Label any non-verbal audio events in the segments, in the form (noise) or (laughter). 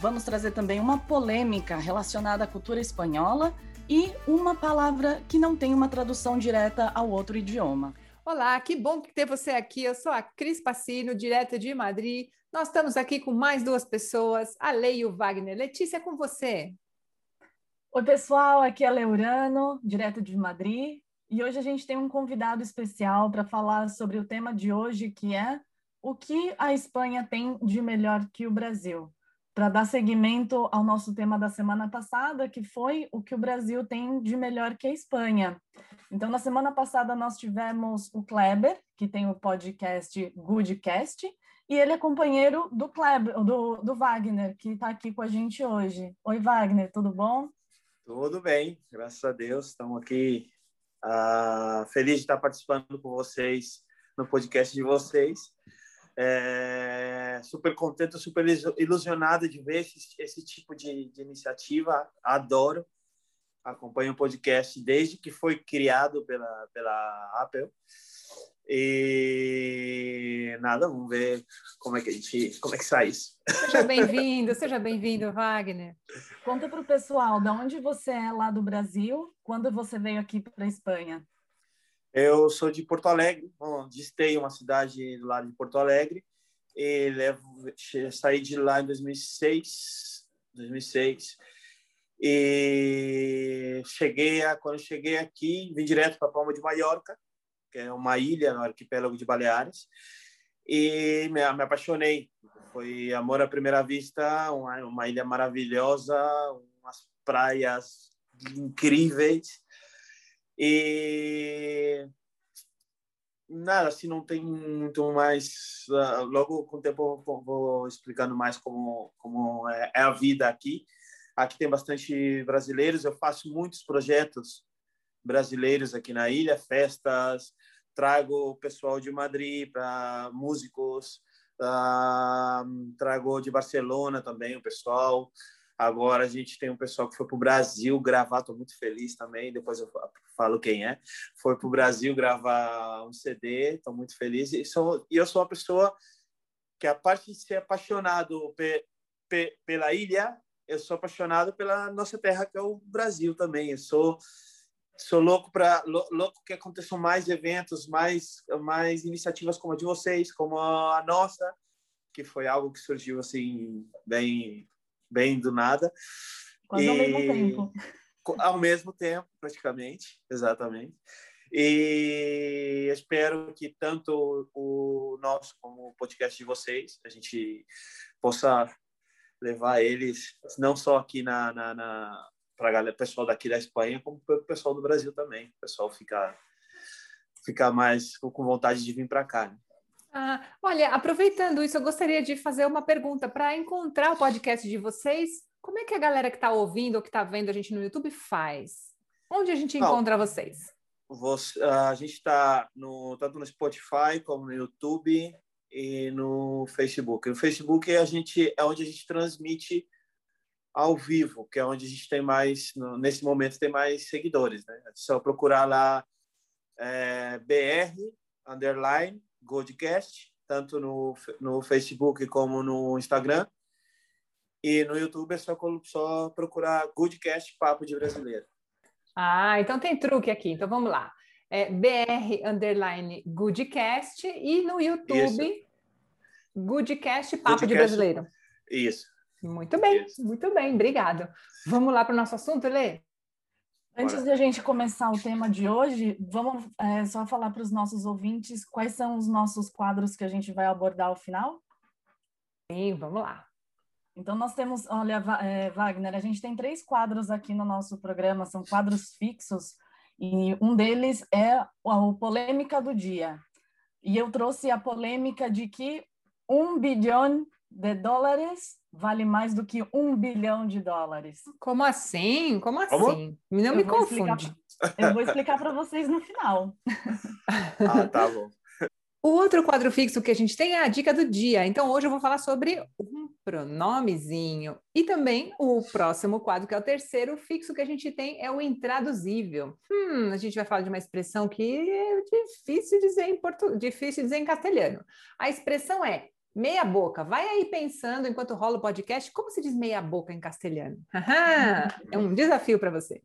Vamos trazer também uma polêmica relacionada à cultura espanhola e uma palavra que não tem uma tradução direta ao outro idioma. Olá, que bom ter você aqui. Eu sou a Cris Passino, direto de Madrid. Nós estamos aqui com mais duas pessoas, a Lei e o Wagner. Letícia, é com você. Oi, pessoal, aqui é a Leurano, direto de Madrid. E hoje a gente tem um convidado especial para falar sobre o tema de hoje, que é o que a Espanha tem de melhor que o Brasil. Para dar seguimento ao nosso tema da semana passada, que foi o que o Brasil tem de melhor que a Espanha. Então, na semana passada, nós tivemos o Kleber, que tem o podcast Goodcast, e ele é companheiro do Kleber, do, do Wagner, que está aqui com a gente hoje. Oi, Wagner, tudo bom? Tudo bem, graças a Deus. Estamos aqui Uh, feliz de estar participando com vocês no podcast de vocês. É, super contente, super ilusionado de ver esse, esse tipo de, de, iniciativa. Adoro. Acompanho o podcast desde que foi criado pela, pela Apple. E nada, vamos ver como é que a gente, como é que sai isso. Seja bem-vindo, seja bem-vindo, Wagner. Conta para o pessoal, de onde você é lá do Brasil, quando você veio aqui para a Espanha? Eu sou de Porto Alegre, bom, distei uma cidade lado de Porto Alegre e levo, saí de lá em 2006, 2006 e cheguei a, quando cheguei aqui vim direto para Palma de Mallorca que é uma ilha no arquipélago de Baleares, e me, me apaixonei. Foi amor à primeira vista, uma, uma ilha maravilhosa, umas praias incríveis. E nada, assim, não tem muito mais. Uh, logo com o tempo vou explicando mais como, como é, é, a vida aqui. Aqui tem bastante brasileiros, eu faço muitos projetos brasileiros aqui na ilha, festas, trago o pessoal de Madrid para músicos, uh, trago de Barcelona também o pessoal. Agora a gente tem um pessoal que foi para o Brasil gravar, estou muito feliz também, depois eu falo quem é. Foi para o Brasil gravar um CD, estou muito feliz. E, sou, e eu sou uma pessoa que, a parte de ser apaixonado pe, pe, pela ilha, eu sou apaixonado pela nossa terra, que é o Brasil também. Eu sou sou louco para louco que aconteçam mais eventos, mais mais iniciativas como a de vocês, como a nossa, que foi algo que surgiu assim bem bem do nada. Quase e, ao mesmo tempo. Ao mesmo tempo, praticamente, exatamente. E espero que tanto o nosso como o podcast de vocês, a gente possa levar eles não só aqui na, na, na para o pessoal daqui da Espanha, como para o pessoal do Brasil também. O pessoal ficar ficar mais com vontade de vir para cá. Né? Ah, olha, aproveitando isso, eu gostaria de fazer uma pergunta. Para encontrar o podcast de vocês, como é que a galera que está ouvindo ou que está vendo a gente no YouTube faz? Onde a gente encontra vocês? Você, a gente está no, tanto no Spotify como no YouTube e no Facebook. No Facebook a gente, é onde a gente transmite ao vivo, que é onde a gente tem mais, nesse momento, tem mais seguidores. Né? É só procurar lá é, BR, underline, Goldcast, tanto no, no Facebook como no Instagram. E no YouTube é só, só procurar Goodcast Papo de Brasileiro. Ah, então tem truque aqui. Então vamos lá. É BR underline Goodcast e no YouTube Isso. Goodcast Papo Goodcast, de Brasileiro. Isso. Muito bem, Isso. muito bem, obrigado. Vamos lá para o nosso assunto, Lê? Antes de a gente começar o tema de hoje, vamos é, só falar para os nossos ouvintes quais são os nossos quadros que a gente vai abordar ao final? Sim, vamos lá. Então, nós temos, olha, é, Wagner, a gente tem três quadros aqui no nosso programa, são quadros fixos, e um deles é a polêmica do dia. E eu trouxe a polêmica de que um bilhão de dólares vale mais do que um bilhão de dólares. Como assim? Como assim? Como? Não eu me confunde. Explicar, eu vou explicar para vocês no final. (laughs) ah, tá bom. O outro quadro fixo que a gente tem é a dica do dia. Então, hoje eu vou falar sobre um pronomezinho. E também o próximo quadro, que é o terceiro fixo que a gente tem, é o intraduzível. Hum, a gente vai falar de uma expressão que é difícil dizer em português, difícil dizer em castelhano. A expressão é meia boca. Vai aí pensando, enquanto rola o podcast, como se diz meia boca em castelhano. é um desafio para você.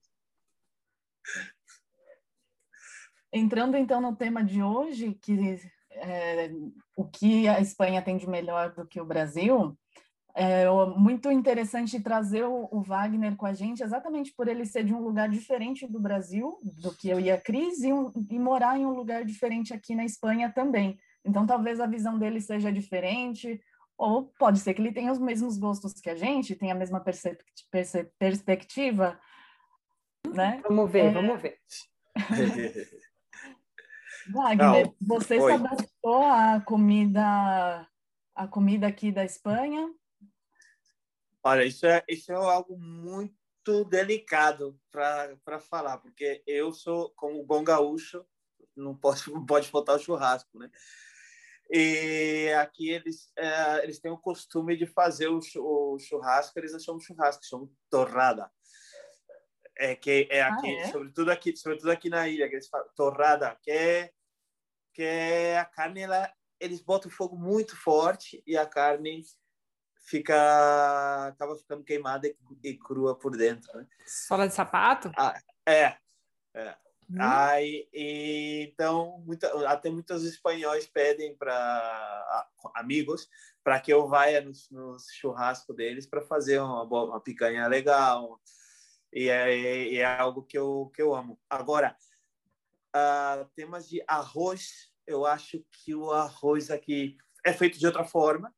Entrando então no tema de hoje, que é, o que a Espanha tem de melhor do que o Brasil, é muito interessante trazer o, o, Wagner com a gente, exatamente por ele ser de um lugar diferente do Brasil, do que eu e a Cris, e, um, e morar em um lugar diferente aqui na Espanha também. Então, talvez a visão dele seja diferente, ou pode ser que ele tenha os mesmos gostos que a gente, tenha a mesma perce perce perspectiva, né? Vamos ver, é... vamos ver. (laughs) Wagner, Não, você foi. se adaptou à comida, à comida aqui da Espanha? Olha, isso é, isso é algo muito delicado para falar, porque eu sou, como bom gaúcho, não pode, (laughs) não pode faltar o churrasco, né? E aqui eles, é, eles têm o costume de fazer o, churrasco, eles chamam churrasco, chamam torrada. É que é aqui, ah, é? sobretudo aqui, sobretudo aqui na ilha, que eles falam torrada, que é que é a carne ela eles botam fogo muito forte e a carne fica acaba ficando queimada e, crua por dentro né? sola de sapato ah, é, é. Hum. Aí, então muita, até muitos espanhóis pedem para amigos para que eu vá no, no churrasco deles para fazer uma, uma picanha legal e é, é, algo que eu que eu amo agora uh, temas de arroz, eu acho que o arroz aqui é feito de outra forma,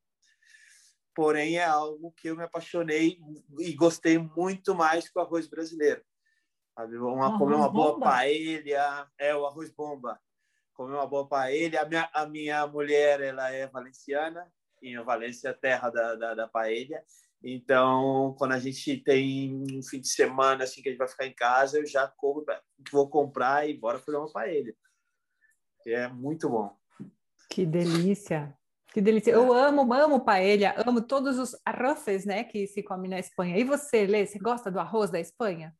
porém é algo que eu me apaixonei e gostei muito mais que o arroz brasileiro. Sabe? Uma, comer uma boa bomba. paella, é o arroz bomba. Comer uma boa paella. A minha, a minha mulher ela é valenciana, em Valência, terra da, da, da paella. Então, quando a gente tem um fim de semana assim que a gente vai ficar em casa, eu já corro, vou comprar e bora fazer uma paella. É muito bom. Que delícia. Que delícia. Eu amo, amo paella, amo todos os arroces, né, que se come na Espanha. E você, Lê, você gosta do arroz da Espanha?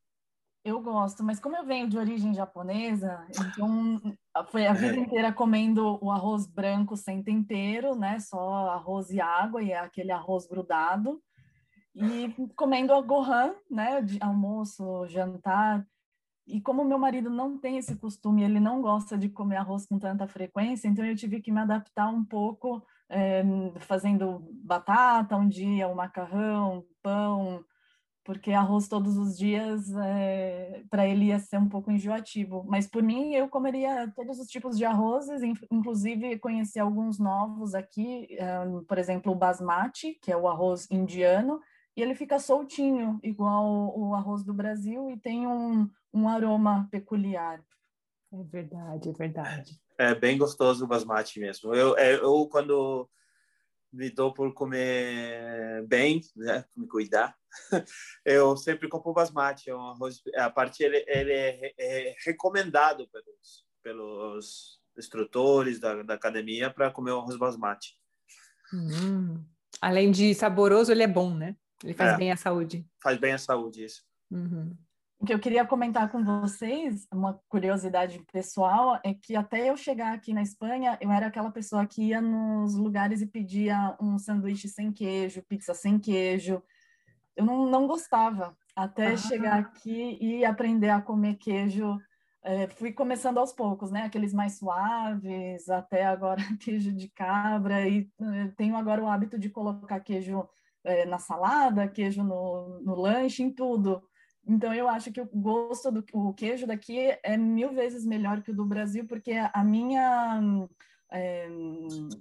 Eu gosto, mas como eu venho de origem japonesa, então (laughs) foi a vida inteira comendo o arroz branco sem tempero, né? Só arroz e água, e é aquele arroz grudado e comendo a gohan, né, de almoço, jantar. E como meu marido não tem esse costume, ele não gosta de comer arroz com tanta frequência, então eu tive que me adaptar um pouco, é, fazendo batata um dia, o um macarrão, pão, porque arroz todos os dias é, para ele ia ser um pouco enjoativo. Mas por mim eu comeria todos os tipos de arrozes, inclusive conheci alguns novos aqui, por exemplo o basmati, que é o arroz indiano, e ele fica soltinho, igual o arroz do Brasil, e tem um, um aroma peculiar. É verdade, é verdade. É bem gostoso o basmati mesmo. Eu, é, eu quando me dou por comer bem, né, me cuidar, (laughs) eu sempre compro basmati. É um arroz, a parte ele, ele é, é recomendado pelos, pelos instrutores da, da academia para comer o arroz basmati. Hum. Além de saboroso, ele é bom, né? Ele faz é, bem à saúde. Faz bem à saúde, isso. Uhum. O que eu queria comentar com vocês, uma curiosidade pessoal, é que até eu chegar aqui na Espanha, eu era aquela pessoa que ia nos lugares e pedia um sanduíche sem queijo, pizza sem queijo. Eu não, não gostava. Até ah. chegar aqui e aprender a comer queijo, é, fui começando aos poucos, né? Aqueles mais suaves, até agora (laughs) queijo de cabra, e é, tenho agora o hábito de colocar queijo é, na salada, queijo no, no lanche, em tudo. Então eu acho que o gosto do o queijo daqui é mil vezes melhor que o do Brasil, porque a minha é,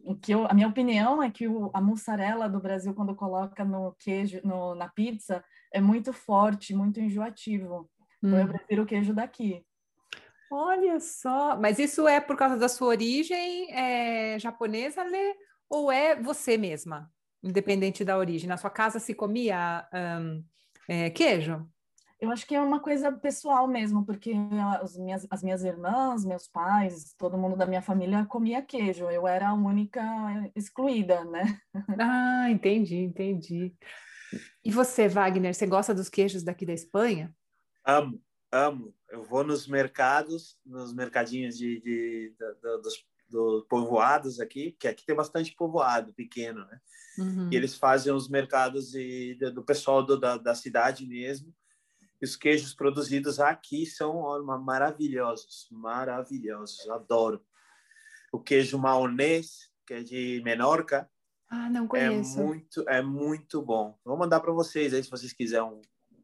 o que eu, a minha opinião é que o, a mussarela do Brasil quando coloca no queijo no, na pizza é muito forte, muito enjoativo. Então hum. eu prefiro o queijo daqui. Olha só, mas isso é por causa da sua origem é, japonesa, Lê? Ou é você mesma? independente da origem. Na sua casa se comia um, é, queijo? Eu acho que é uma coisa pessoal mesmo, porque as minhas, as minhas irmãs, meus pais, todo mundo da minha família comia queijo. Eu era a única excluída, né? (laughs) Ah, entendi, entendi. E você, Wagner, você gosta dos queijos daqui da Espanha? Amo, amo. Eu vou nos mercados, nos mercadinhos de, de, de, de dos, dos povoados aqui, que aqui tem bastante povoado pequeno, né? Uhum. E eles fazem os mercados de, do pessoal do, da, da cidade mesmo os queijos produzidos aqui são maravilhosos, maravilhosos, adoro. O queijo maonês, que é de Menorca. Ah, não é conheço. É muito, é muito bom. Vou mandar para vocês aí se vocês quiserem um, um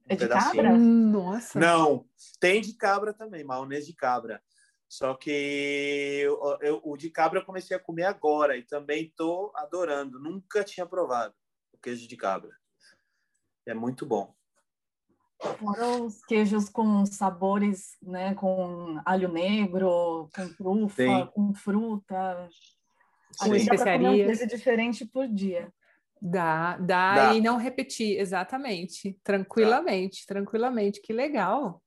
é de pedacinho. cabra? Nossa. Não, tem de cabra também, maonês de cabra. Só que eu, eu, o de cabra eu comecei a comer agora e também estou adorando. Nunca tinha provado o queijo de cabra. É muito bom. Fora os queijos com sabores, né? Com alho negro, com trufa, Sim. com fruta. Com especiarias. Um diferente por dia. Dá, dá, dá, e não repetir, exatamente. Tranquilamente, dá. tranquilamente. Que legal.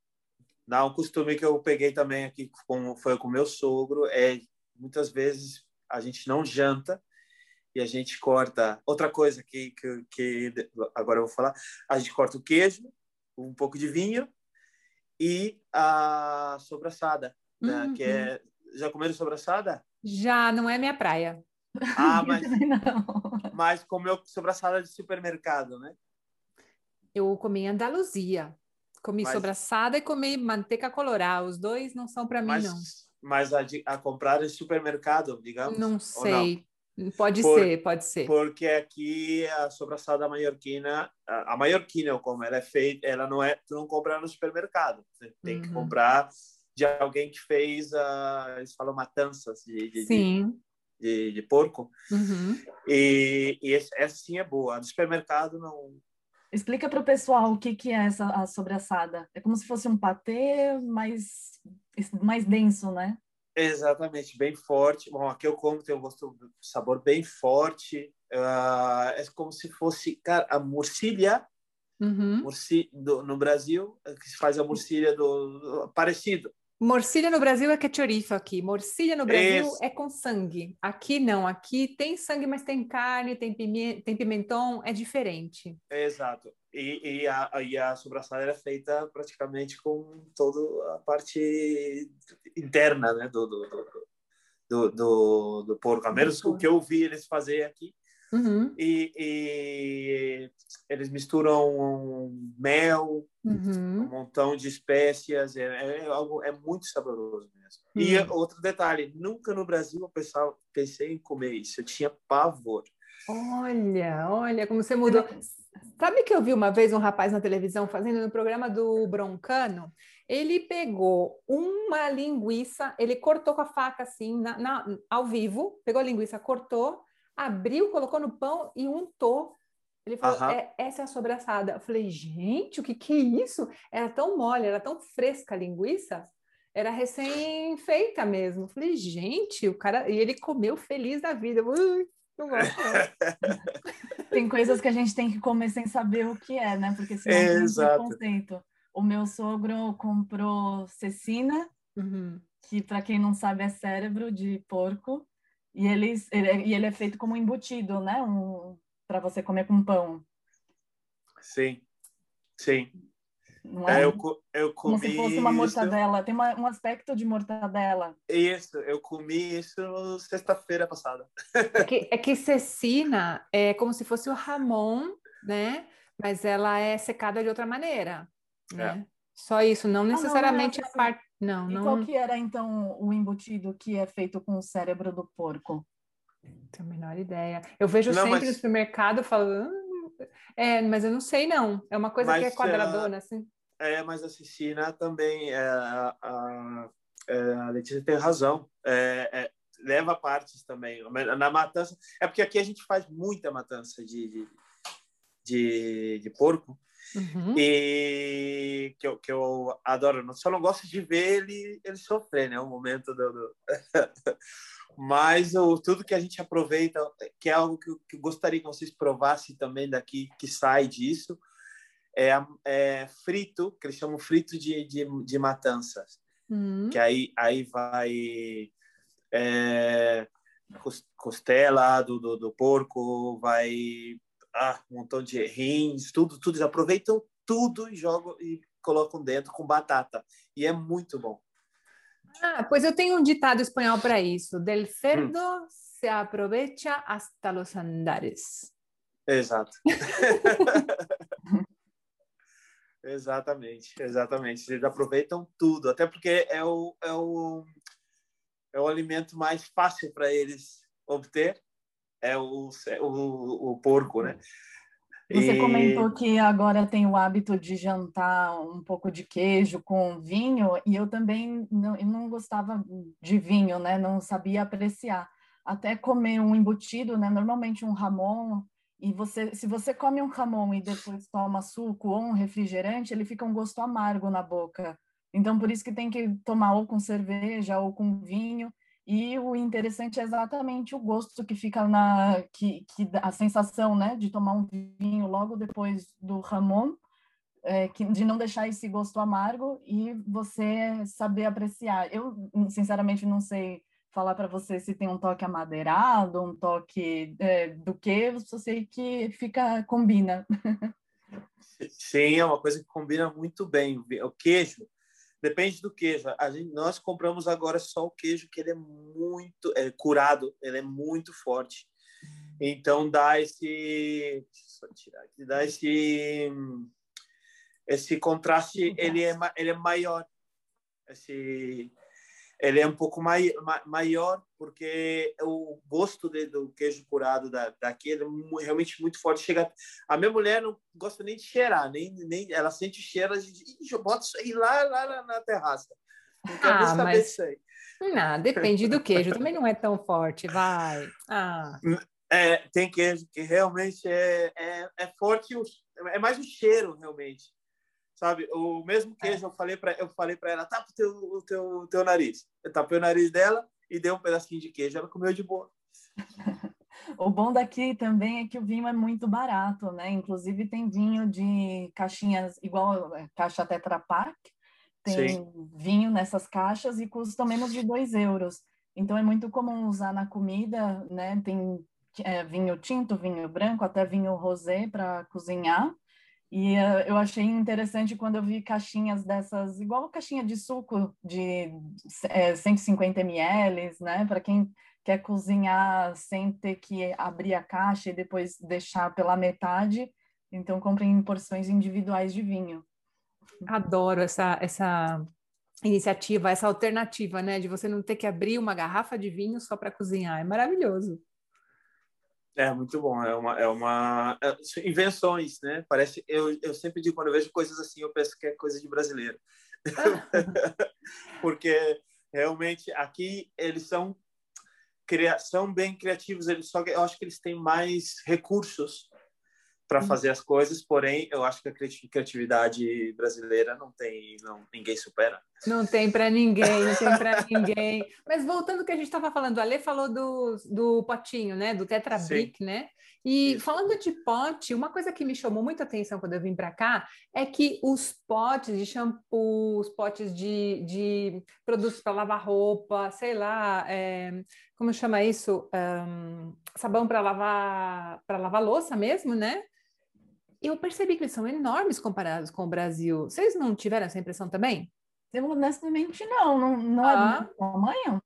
Dá um costume que eu peguei também aqui, com, foi com meu sogro, é muitas vezes a gente não janta e a gente corta. Outra coisa que, que, que agora eu vou falar, a gente corta o queijo, um pouco de vinho e a sobraçada, né? uhum. que é já comeram sobraçada? Já, não é minha praia. Ah, (laughs) mas mas comeu sobraçada de supermercado, né? Eu comi em Andaluzia. Comi mas... sobraçada e comi manteiga colorada. Os dois não são para mim, mas, não. Mas a, a comprar em supermercado, digamos? Não sei. Pode Por, ser, pode ser. Porque aqui a sobraçada maiorquina, a, a maiorquina, como ela é feita, ela não é, tu não compra no supermercado. Você tem uhum. que comprar de alguém que fez, a, eles falam matanças de, de, sim. De, de, de porco. Uhum. E, e essa sim é boa. A do supermercado não. Explica para o pessoal o que, que é essa a sobraçada. É como se fosse um patê mais, mais denso, né? Exatamente, bem forte. Bom, aqui eu como, tem um gosto, sabor bem forte. Uh, é como se fosse, cara, a morcilha uhum. do, no Brasil, que se faz a morcilha do, do parecido. Morcilha no Brasil é que é aqui. Morcilha no Brasil Esse... é com sangue. Aqui não. Aqui tem sangue, mas tem carne, tem, pime... tem pimentão. É diferente. Exato. E, e, a, e a era feita praticamente com toda a parte interna né, do, do, do, do, do porco. A menos o que eu vi eles fazer aqui. Uhum. E, e, eles misturam mel, uhum. um montão de espécias, é, é, algo é muito saboroso mesmo. Uhum. E outro detalhe, nunca no Brasil eu pensava, pensei em comer isso, eu tinha pavor. Olha, olha como você mudou. Sabe que eu vi uma vez um rapaz na televisão fazendo no programa do Broncano? Ele pegou uma linguiça, ele cortou com a faca assim, na, na, ao vivo, pegou a linguiça, cortou, abriu, colocou no pão e untou. Ele falou, uhum. é, essa é a sobraçada. Eu falei, gente, o que que é isso? Era tão mole, era tão fresca a linguiça, era recém-feita mesmo. Eu falei, gente, o cara... E ele comeu feliz da vida. Ui, não gosto, (laughs) tem coisas que a gente tem que comer sem saber o que é, né? Porque senão é, tem preconceito. O meu sogro comprou cecina, uhum. que para quem não sabe é cérebro de porco, e ele, ele, é, e ele é feito como embutido, né? Um, para você comer com pão. Sim, sim. Não é? é eu, eu comi Como se fosse uma mortadela. Isso. Tem uma, um aspecto de mortadela. Isso, eu comi isso sexta-feira passada. É que, é que cecina é como se fosse o ramon, né? Mas ela é secada de outra maneira, né? É. Só isso, não necessariamente ah, não, é a parte... Não, e não... qual que era, então, o embutido que é feito com o cérebro do porco? Não tenho a menor ideia. Eu vejo não, sempre mas... no supermercado falando... É, mas eu não sei, não. É uma coisa mas, que é quadradona, uh... assim. É, mas a Cecina também, é, a, a, é, a Letícia tem razão. É, é, leva partes também. Na matança. É porque aqui a gente faz muita matança de, de, de, de porco. Uhum. E que eu, que eu adoro. Só não gosto de ver ele, ele sofrer, né? O momento do. do... (laughs) Mas o, tudo que a gente aproveita, que é algo que eu, que eu gostaria que vocês provassem também daqui, que sai disso, é, é frito, que eles chamam frito de, de, de matanças. Uhum. Que aí, aí vai é, costela do, do, do porco, vai ah, um montão de rins, tudo, tudo. Eles aproveitam tudo e jogam e colocam dentro com batata. E é muito bom. Ah, pois eu tenho um ditado espanhol para isso. Del cerdo hum. se aprovecha hasta los andares. Exato. (laughs) exatamente, exatamente. Eles aproveitam tudo, até porque é o, é o, é o alimento mais fácil para eles obter é o, o, o porco, né? Você e... comentou que agora tem o hábito de jantar um pouco de queijo com vinho, e eu também não, eu não gostava de vinho, né? Não sabia apreciar. Até comer um embutido, né? Normalmente um ramon, e você, se você come um ramon e depois toma suco ou um refrigerante, ele fica um gosto amargo na boca. Então, por isso que tem que tomar ou com cerveja ou com vinho. E o interessante é exatamente o gosto que fica na que, que a sensação, né, de tomar um vinho logo depois do Ramon, é, que, de não deixar esse gosto amargo e você saber apreciar. Eu sinceramente não sei falar para você se tem um toque amadeirado, um toque é, do que, só sei que fica combina. Sim, é uma coisa que combina muito bem. O queijo Depende do queijo. A gente, nós compramos agora só o queijo que ele é muito é, curado, ele é muito forte. Então dá esse, só tirar aqui, dá esse esse contraste, ele é ele é maior. Esse ele é um pouco mai, maior porque o gosto de, do queijo curado da, daqui é realmente muito forte. Chega, a minha mulher não gosta nem de cheirar, nem, nem ela sente o cheiro de bota isso aí lá, lá na, na terraça. Não quero ah, saber mas... disso aí. Não, depende do queijo, também não é tão forte, vai. Ah. É, tem queijo que realmente é, é, é forte, é mais o cheiro, realmente sabe? O mesmo é. queijo, eu falei para eu falei para ela, tapa o teu, o teu, teu nariz. Eu tapei o nariz dela e dei um pedacinho de queijo, ela comeu de boa. (laughs) o bom daqui também é que o vinho é muito barato, né? Inclusive tem vinho de caixinhas igual é, caixa Tetra Pak, tem Sim. vinho nessas caixas e custa menos de dois euros. Então é muito comum usar na comida, né? Tem é, vinho tinto, vinho branco, até vinho rosé para cozinhar. E uh, eu achei interessante quando eu vi caixinhas dessas, igual caixinha de suco de é, 150 ml, né? Para quem quer cozinhar sem ter que abrir a caixa e depois deixar pela metade. Então, comprem em porções individuais de vinho. Adoro essa, essa iniciativa, essa alternativa, né? De você não ter que abrir uma garrafa de vinho só para cozinhar. É maravilhoso. É muito bom, é uma, é uma é, invenções, né? Parece eu, eu sempre digo quando eu vejo coisas assim, eu penso que é coisa de brasileiro. (laughs) Porque realmente aqui eles são são bem criativos, eles só eu acho que eles têm mais recursos para fazer as coisas, porém eu acho que a criatividade brasileira não tem, não, ninguém supera. Não tem para ninguém, não tem para ninguém. Mas voltando ao que a gente estava falando, a Lê falou do, do potinho, né, do Tetra Brick, né? E Isso. falando de pote, uma coisa que me chamou muita atenção quando eu vim para cá é que os potes de shampoo, os potes de, de produtos para lavar roupa, sei lá, é, como chama isso? Um, sabão para lavar para lavar louça mesmo, né? Eu percebi que eles são enormes comparados com o Brasil. Vocês não tiveram essa impressão também? Eu honestamente não, não, não é ah. é do tamanho.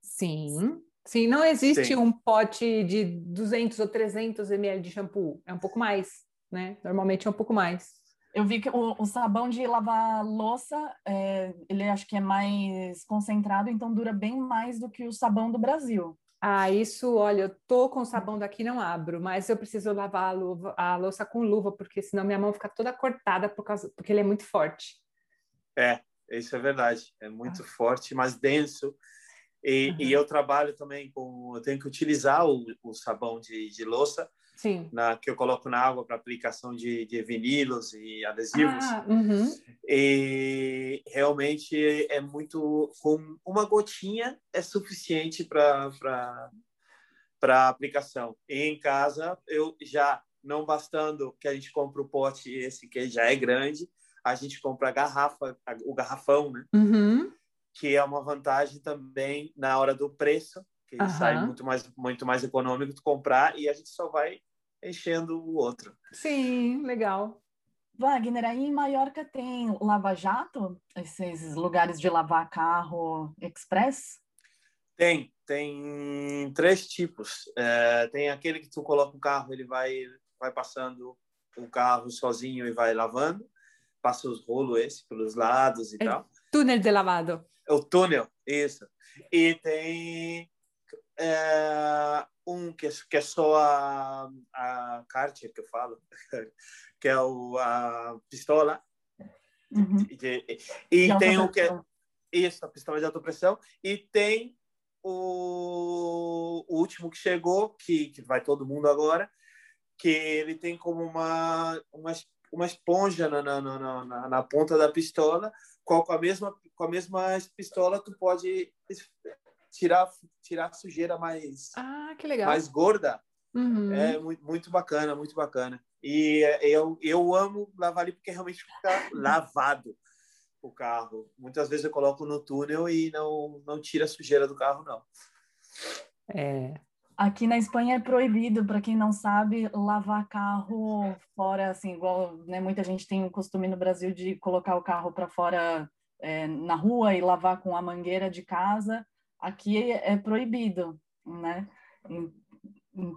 Sim, sim, não existe sim. um pote de 200 ou 300 ml de shampoo, é um pouco mais, né? Normalmente é um pouco mais. Eu vi que o, o sabão de lavar louça, é, ele acho que é mais concentrado, então dura bem mais do que o sabão do Brasil. Ah, isso, olha, eu tô com sabão daqui, não abro, mas eu preciso lavar a, luva, a louça com luva, porque senão minha mão fica toda cortada por causa, porque ele é muito forte. É, isso é verdade. É muito ah. forte, mas denso. E, uhum. e, eu trabalho também com. Eu tenho que utilizar o, o sabão de, de louça. Na, que eu coloco na água para aplicação de, de vinilos e adesivos. Ah, uhum. E realmente é muito. Com uma gotinha é suficiente para para aplicação. E em casa, eu já não bastando que a gente compra o pote esse que já é grande, a gente compra a garrafa, o garrafão, né? Uhum. Que é uma vantagem também na hora do preço, que uhum. sai muito mais muito mais econômico de comprar e a gente só vai enchendo o outro. Sim, legal. Wagner, aí em Maiorca tem lava-jato, esses lugares de lavar carro express? Tem, tem três tipos. É, tem aquele que tu coloca o carro, ele vai vai passando o carro sozinho e vai lavando, passa os rolos esse pelos lados e é tal. Túnel de lavado. É o túnel, isso. E tem é, um que, que é só a, a Karcher, que eu falo, (laughs) que é o, a pistola. Uhum. E, e tem o que é, isso, a pistola de alta pressão. E tem o, o último que chegou, que, que vai todo mundo agora, que ele tem como uma, uma, uma esponja na, na, na, na, ponta da pistola, com a mesma com a mesma pistola tu pode tirar tirar a sujeira mais ah, que legal. mais gorda. Uhum. É muito, muito bacana, muito bacana. E eu, eu amo lavar ali porque realmente fica lavado o carro. Muitas vezes eu coloco no túnel e não, não tira a sujeira do carro, não. É, Aqui na Espanha é proibido, para quem não sabe, lavar carro fora, assim, igual né, muita gente tem o costume no Brasil de colocar o carro para fora é, na rua e lavar com a mangueira de casa. Aqui é proibido, né?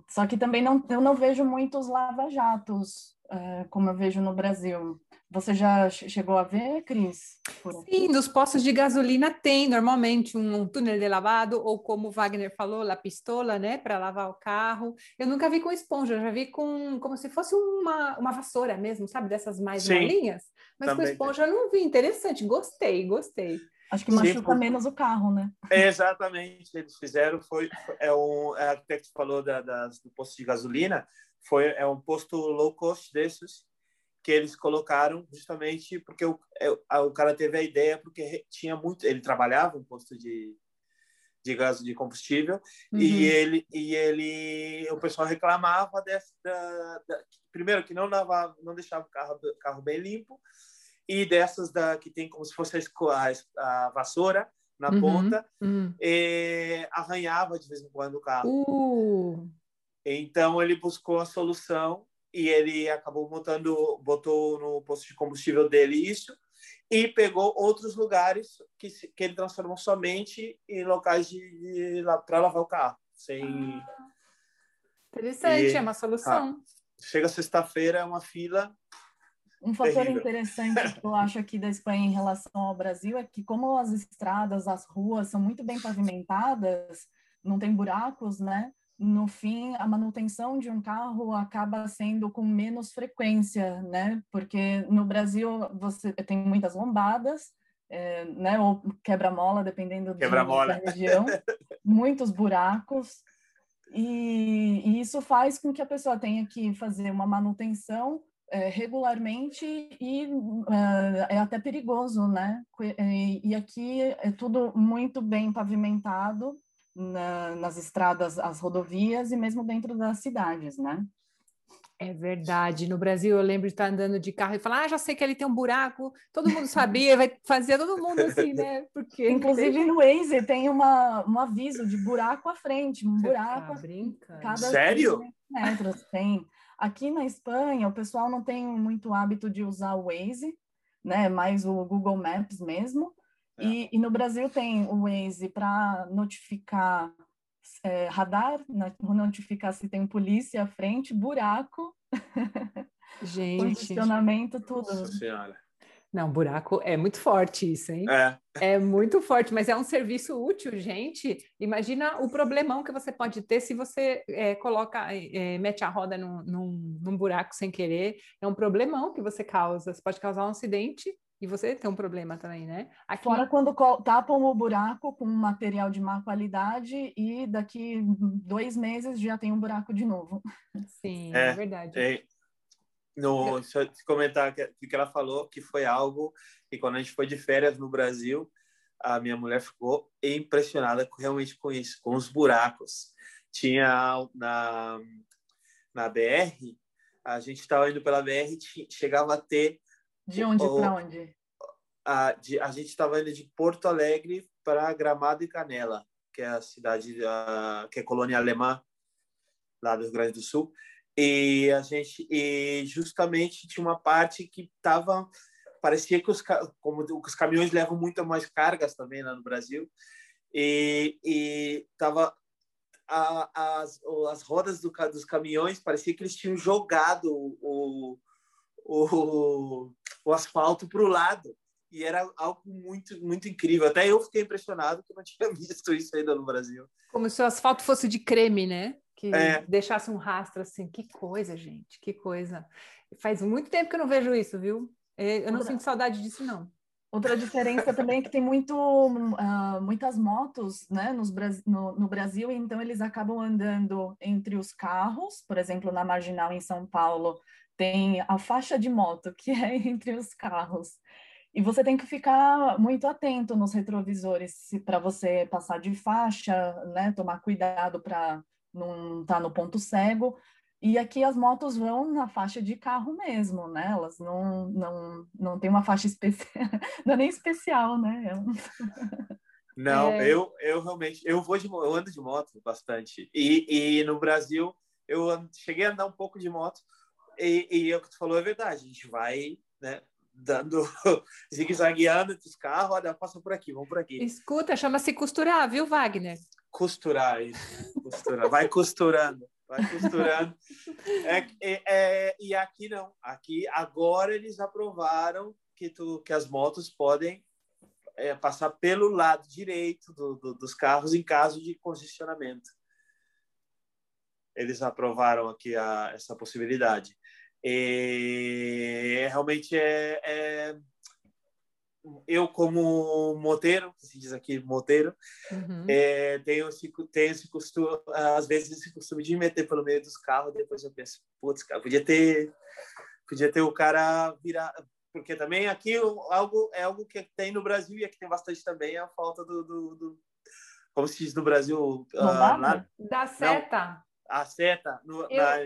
Só que também não, eu não vejo muitos lava-jatos, é, como eu vejo no Brasil. Você já chegou a ver, Cris? Sim, nos postos de gasolina tem normalmente um túnel de lavado, ou como o Wagner falou, a pistola, né, para lavar o carro. Eu nunca vi com esponja, eu já vi com como se fosse uma, uma vassoura mesmo, sabe, dessas mais Sim, molinhas. Mas com esponja eu não vi. Interessante, gostei, gostei. Acho que machuca Sim, menos o carro, né? exatamente, eles fizeram, foi, é um, é, até que falou da, das, do posto de gasolina, foi, é um posto low cost desses, que eles colocaram justamente porque o, é, o cara teve a ideia porque tinha muito ele trabalhava em posto de de gás de combustível uhum. e ele e ele o pessoal reclamava dessa da, da, primeiro que não lavava não deixava o carro carro bem limpo e dessas da que tem como se fosse a, a vassoura na uhum. ponta uhum. E arranhava de vez em quando o carro uh. então ele buscou a solução e ele acabou montando, botou no posto de combustível dele isso e pegou outros lugares que, que ele transformou somente em locais de, de para lavar o carro, sem ah, interessante, e, é uma solução. Ah, chega sexta-feira é uma fila um fator terrível. interessante que eu acho aqui da Espanha em relação ao Brasil é que como as estradas, as ruas são muito bem pavimentadas, não tem buracos, né? no fim, a manutenção de um carro acaba sendo com menos frequência, né? Porque no Brasil você tem muitas lombadas, é, né? Ou quebra-mola, dependendo quebra da região, muitos buracos, e, e, isso faz com que a pessoa tenha que fazer uma manutenção é, regularmente e é, é, até perigoso, né? E, e aqui é tudo muito bem pavimentado, na, nas estradas, as rodovias e mesmo dentro das cidades, né? É verdade. No Brasil, eu lembro de estar andando de carro e falar: ah, já sei que ele tem um buraco. Todo mundo (laughs) sabia, vai fazer todo mundo assim, né? Porque (laughs) inclusive no Waze tem uma, um aviso de buraco à frente, um buraco. Ah, brinca. Cada Sério? Metros tem. Aqui na Espanha, o pessoal não tem muito hábito de usar o Waze, né? Mais o Google Maps mesmo. É. E, e, no Brasil tem o Waze para notificar é, radar, notificar se tem polícia à frente, buraco, (laughs) Gente. posicionamento, tudo. Nossa senhora. Não, buraco é muito forte isso, hein? É. É muito forte, mas é um serviço útil, gente. Imagina o problemão que você pode ter se você é, coloca, é, mete a roda num, num, num buraco sem querer. É um problemão que você causa. Você pode causar um acidente E você tem um problema também, né? Aqui... Fora quando tapam o buraco com um material de má qualidade e daqui dois meses já tem um buraco de novo. Sim, é, é verdade. É, no, se eu comentar o que, que ela falou, que foi algo que quando a gente foi de férias no Brasil, a minha mulher ficou impressionada realmente com isso, com os buracos. Tinha na, na BR, a gente estava indo pela BR, chegava a ter de onde para onde? A, de, a gente estava indo de Porto Alegre para Gramado e Canela, que é a cidade a, que é colônia alemã lá do Rio Grande do Sul. E a gente e justamente tinha uma parte que estava parecia que os como os caminhões levam muito mais cargas também lá no Brasil e e tava a, as, as rodas do, dos caminhões parecia que eles tinham jogado o, o, o asfalto para o lado. E era algo muito, muito incrível. Até eu fiquei impressionado que não tinha (laughs) visto isso ainda no Brasil. Como se o asfalto fosse de creme, né? Que é. deixasse um rastro assim. Que coisa, gente, que coisa. Faz muito tempo que eu não vejo isso, viu? É, eu não Outra... sinto saudade disso, não. Outra diferença (laughs) também é que tem muito, uh, muitas motos né, nos, no, no, Brasil, então eles acabam andando entre os carros, por exemplo, na Marginal em São Paulo, tem a faixa de moto, que é (laughs) entre os carros. E você tem que ficar muito atento nos retrovisores para você passar de faixa, né? Tomar cuidado para não estar tá no ponto cego. E aqui as motos vão na faixa de carro mesmo, né? Elas não, não, não tem uma faixa especial, (laughs) não é nem especial, né? É (laughs) não, é... eu, eu realmente, eu vou de, eu ando de moto bastante. E, e no Brasil, eu cheguei a andar um pouco de moto, e, e o que tu falou é verdade. A gente vai, né, dando (laughs) zigue-zagueando entre os carros, olha, passa por aqui, vamos por aqui. Escuta, chama-se costurar, viu, Wagner? Costurar, isso. Costurar. Vai costurando, vai costurando. É, é, é, e aqui não. Aqui, agora eles aprovaram que, tu, que as motos podem é, passar pelo lado direito do, do, dos carros em caso de congestionamento. Eles aprovaram aqui a, essa possibilidade. E realmente é, é, eu como moteiro, se diz aqui moteiro, uhum. é, tenho, esse, tenho esse costume, às vezes esse costume de meter pelo meio dos carros, depois eu penso, putz, cara, podia ter, podia ter o cara virar, porque também aqui algo é algo que tem no Brasil e aqui tem bastante também a falta do, do, do como se diz no Brasil, uh, na, da seta. Não, a seta no, eu... na,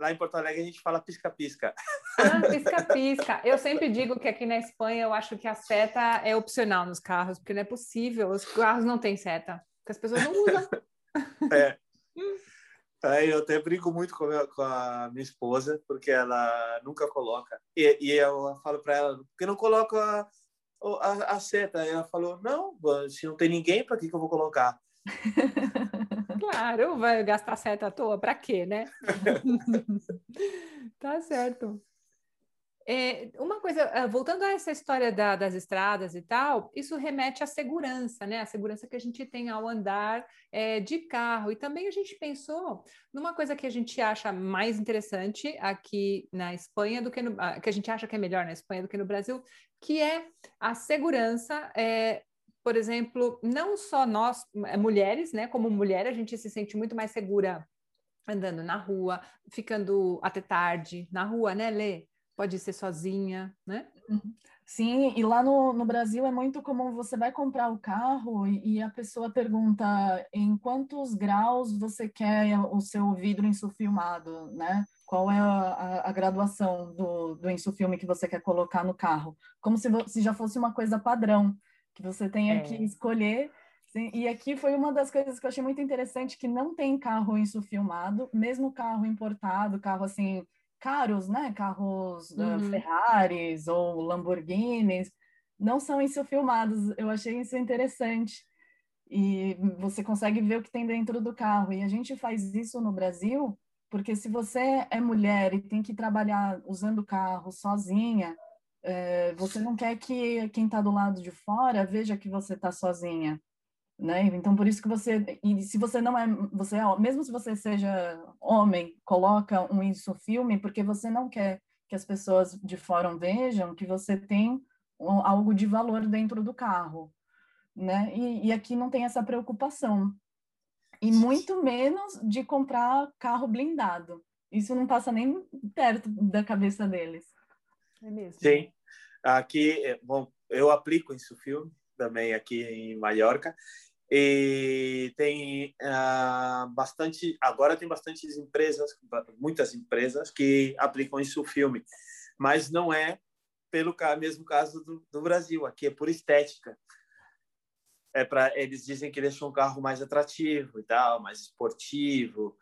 Lá em Porto Alegre a gente fala pisca-pisca. Ah, pisca-pisca. Eu sempre digo que aqui na Espanha eu acho que a seta é opcional nos carros, porque não é possível. Os carros não têm seta, porque as pessoas não usam. (laughs) É. é eu até brinco muito com, a, com a minha esposa, porque ela nunca coloca. E, e eu falo para ela, por que não coloca a, a, a seta? Ela falou, não, se não tem ninguém, para que, que eu vou colocar? (laughs) Claro, vai gastar seta à toa, para quê, né? (laughs) tá certo. É, uma coisa, ah, voltando a essa história da, das estradas e tal, isso remete à segurança, né? A segurança que a gente tem ao andar é, de carro. E também a gente pensou numa coisa que a gente acha mais interessante aqui na Espanha do que no, ah, que a gente acha que é melhor na Espanha do que no Brasil, que é a segurança é, por exemplo, não só nós, eh, mulheres, né? Como mulher, a gente se sente muito mais segura andando na rua, ficando até tarde na rua, né, Lê? Pode ser sozinha, né? Uhum. Sim, e lá no, no Brasil é muito comum você vai comprar o carro e, e a pessoa pergunta em quantos graus você quer o seu vidro insufilmado, né? Qual é a, a, graduação do, do insufilme que você quer colocar no carro? Como se, se já fosse uma coisa padrão que você tenha é. que escolher. E aqui foi uma das coisas que eu achei muito interessante, que não tem carro isso filmado, mesmo carro importado, carro assim, caros, né? Carros uhum. uh, Ferraris ou Lamborghinis, não são isso filmados. Eu achei isso interessante. E você consegue ver o que tem dentro do carro. E a gente faz isso no Brasil, porque se você é mulher e tem que trabalhar usando carro sozinha, é, você não quer que quem está do lado de fora veja que você está sozinha, né? Então por isso que você e se você não é você é, mesmo se você seja homem coloca um isso filme porque você não quer que as pessoas de fora vejam que você tem algo de valor dentro do carro, né? E, e aqui não tem essa preocupação. E muito menos de comprar carro blindado. Isso não passa nem perto da cabeça deles. É mesmo. Sim. Aqui, bom, eu aplico esse filme também aqui em Mallorca e tem uh, bastante agora tem bastantes empresas muitas empresas que aplicam isso filme mas não é pelo mesmo caso do, do Brasil aqui é por estética é para eles dizem que deixam o carro mais atrativo e tal mais esportivo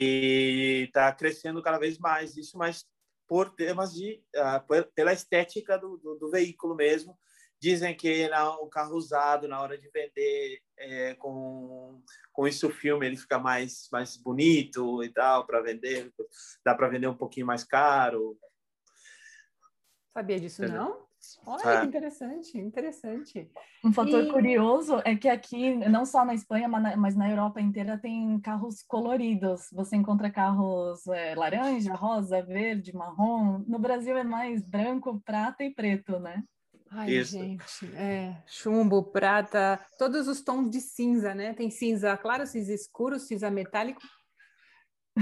e está crescendo cada vez mais isso mas por temas de uh, pela estética do, do, do veículo mesmo Dizem que o carro usado, na hora de vender é, com, com isso o filme, ele fica mais, mais bonito e tal, para vender. Dá para vender um pouquinho mais caro. Sabia disso, não? Olha, é. que interessante, interessante. Um fator e... curioso é que aqui, não só na Espanha, mas na Europa inteira, tem carros coloridos. Você encontra carros é, laranja, rosa, verde, marrom. No Brasil é mais branco, prata e preto, né? Ai, Isso. gente, é, chumbo, prata, todos os tons de cinza, né? Tem cinza claro, cinza escuro, cinza metálico.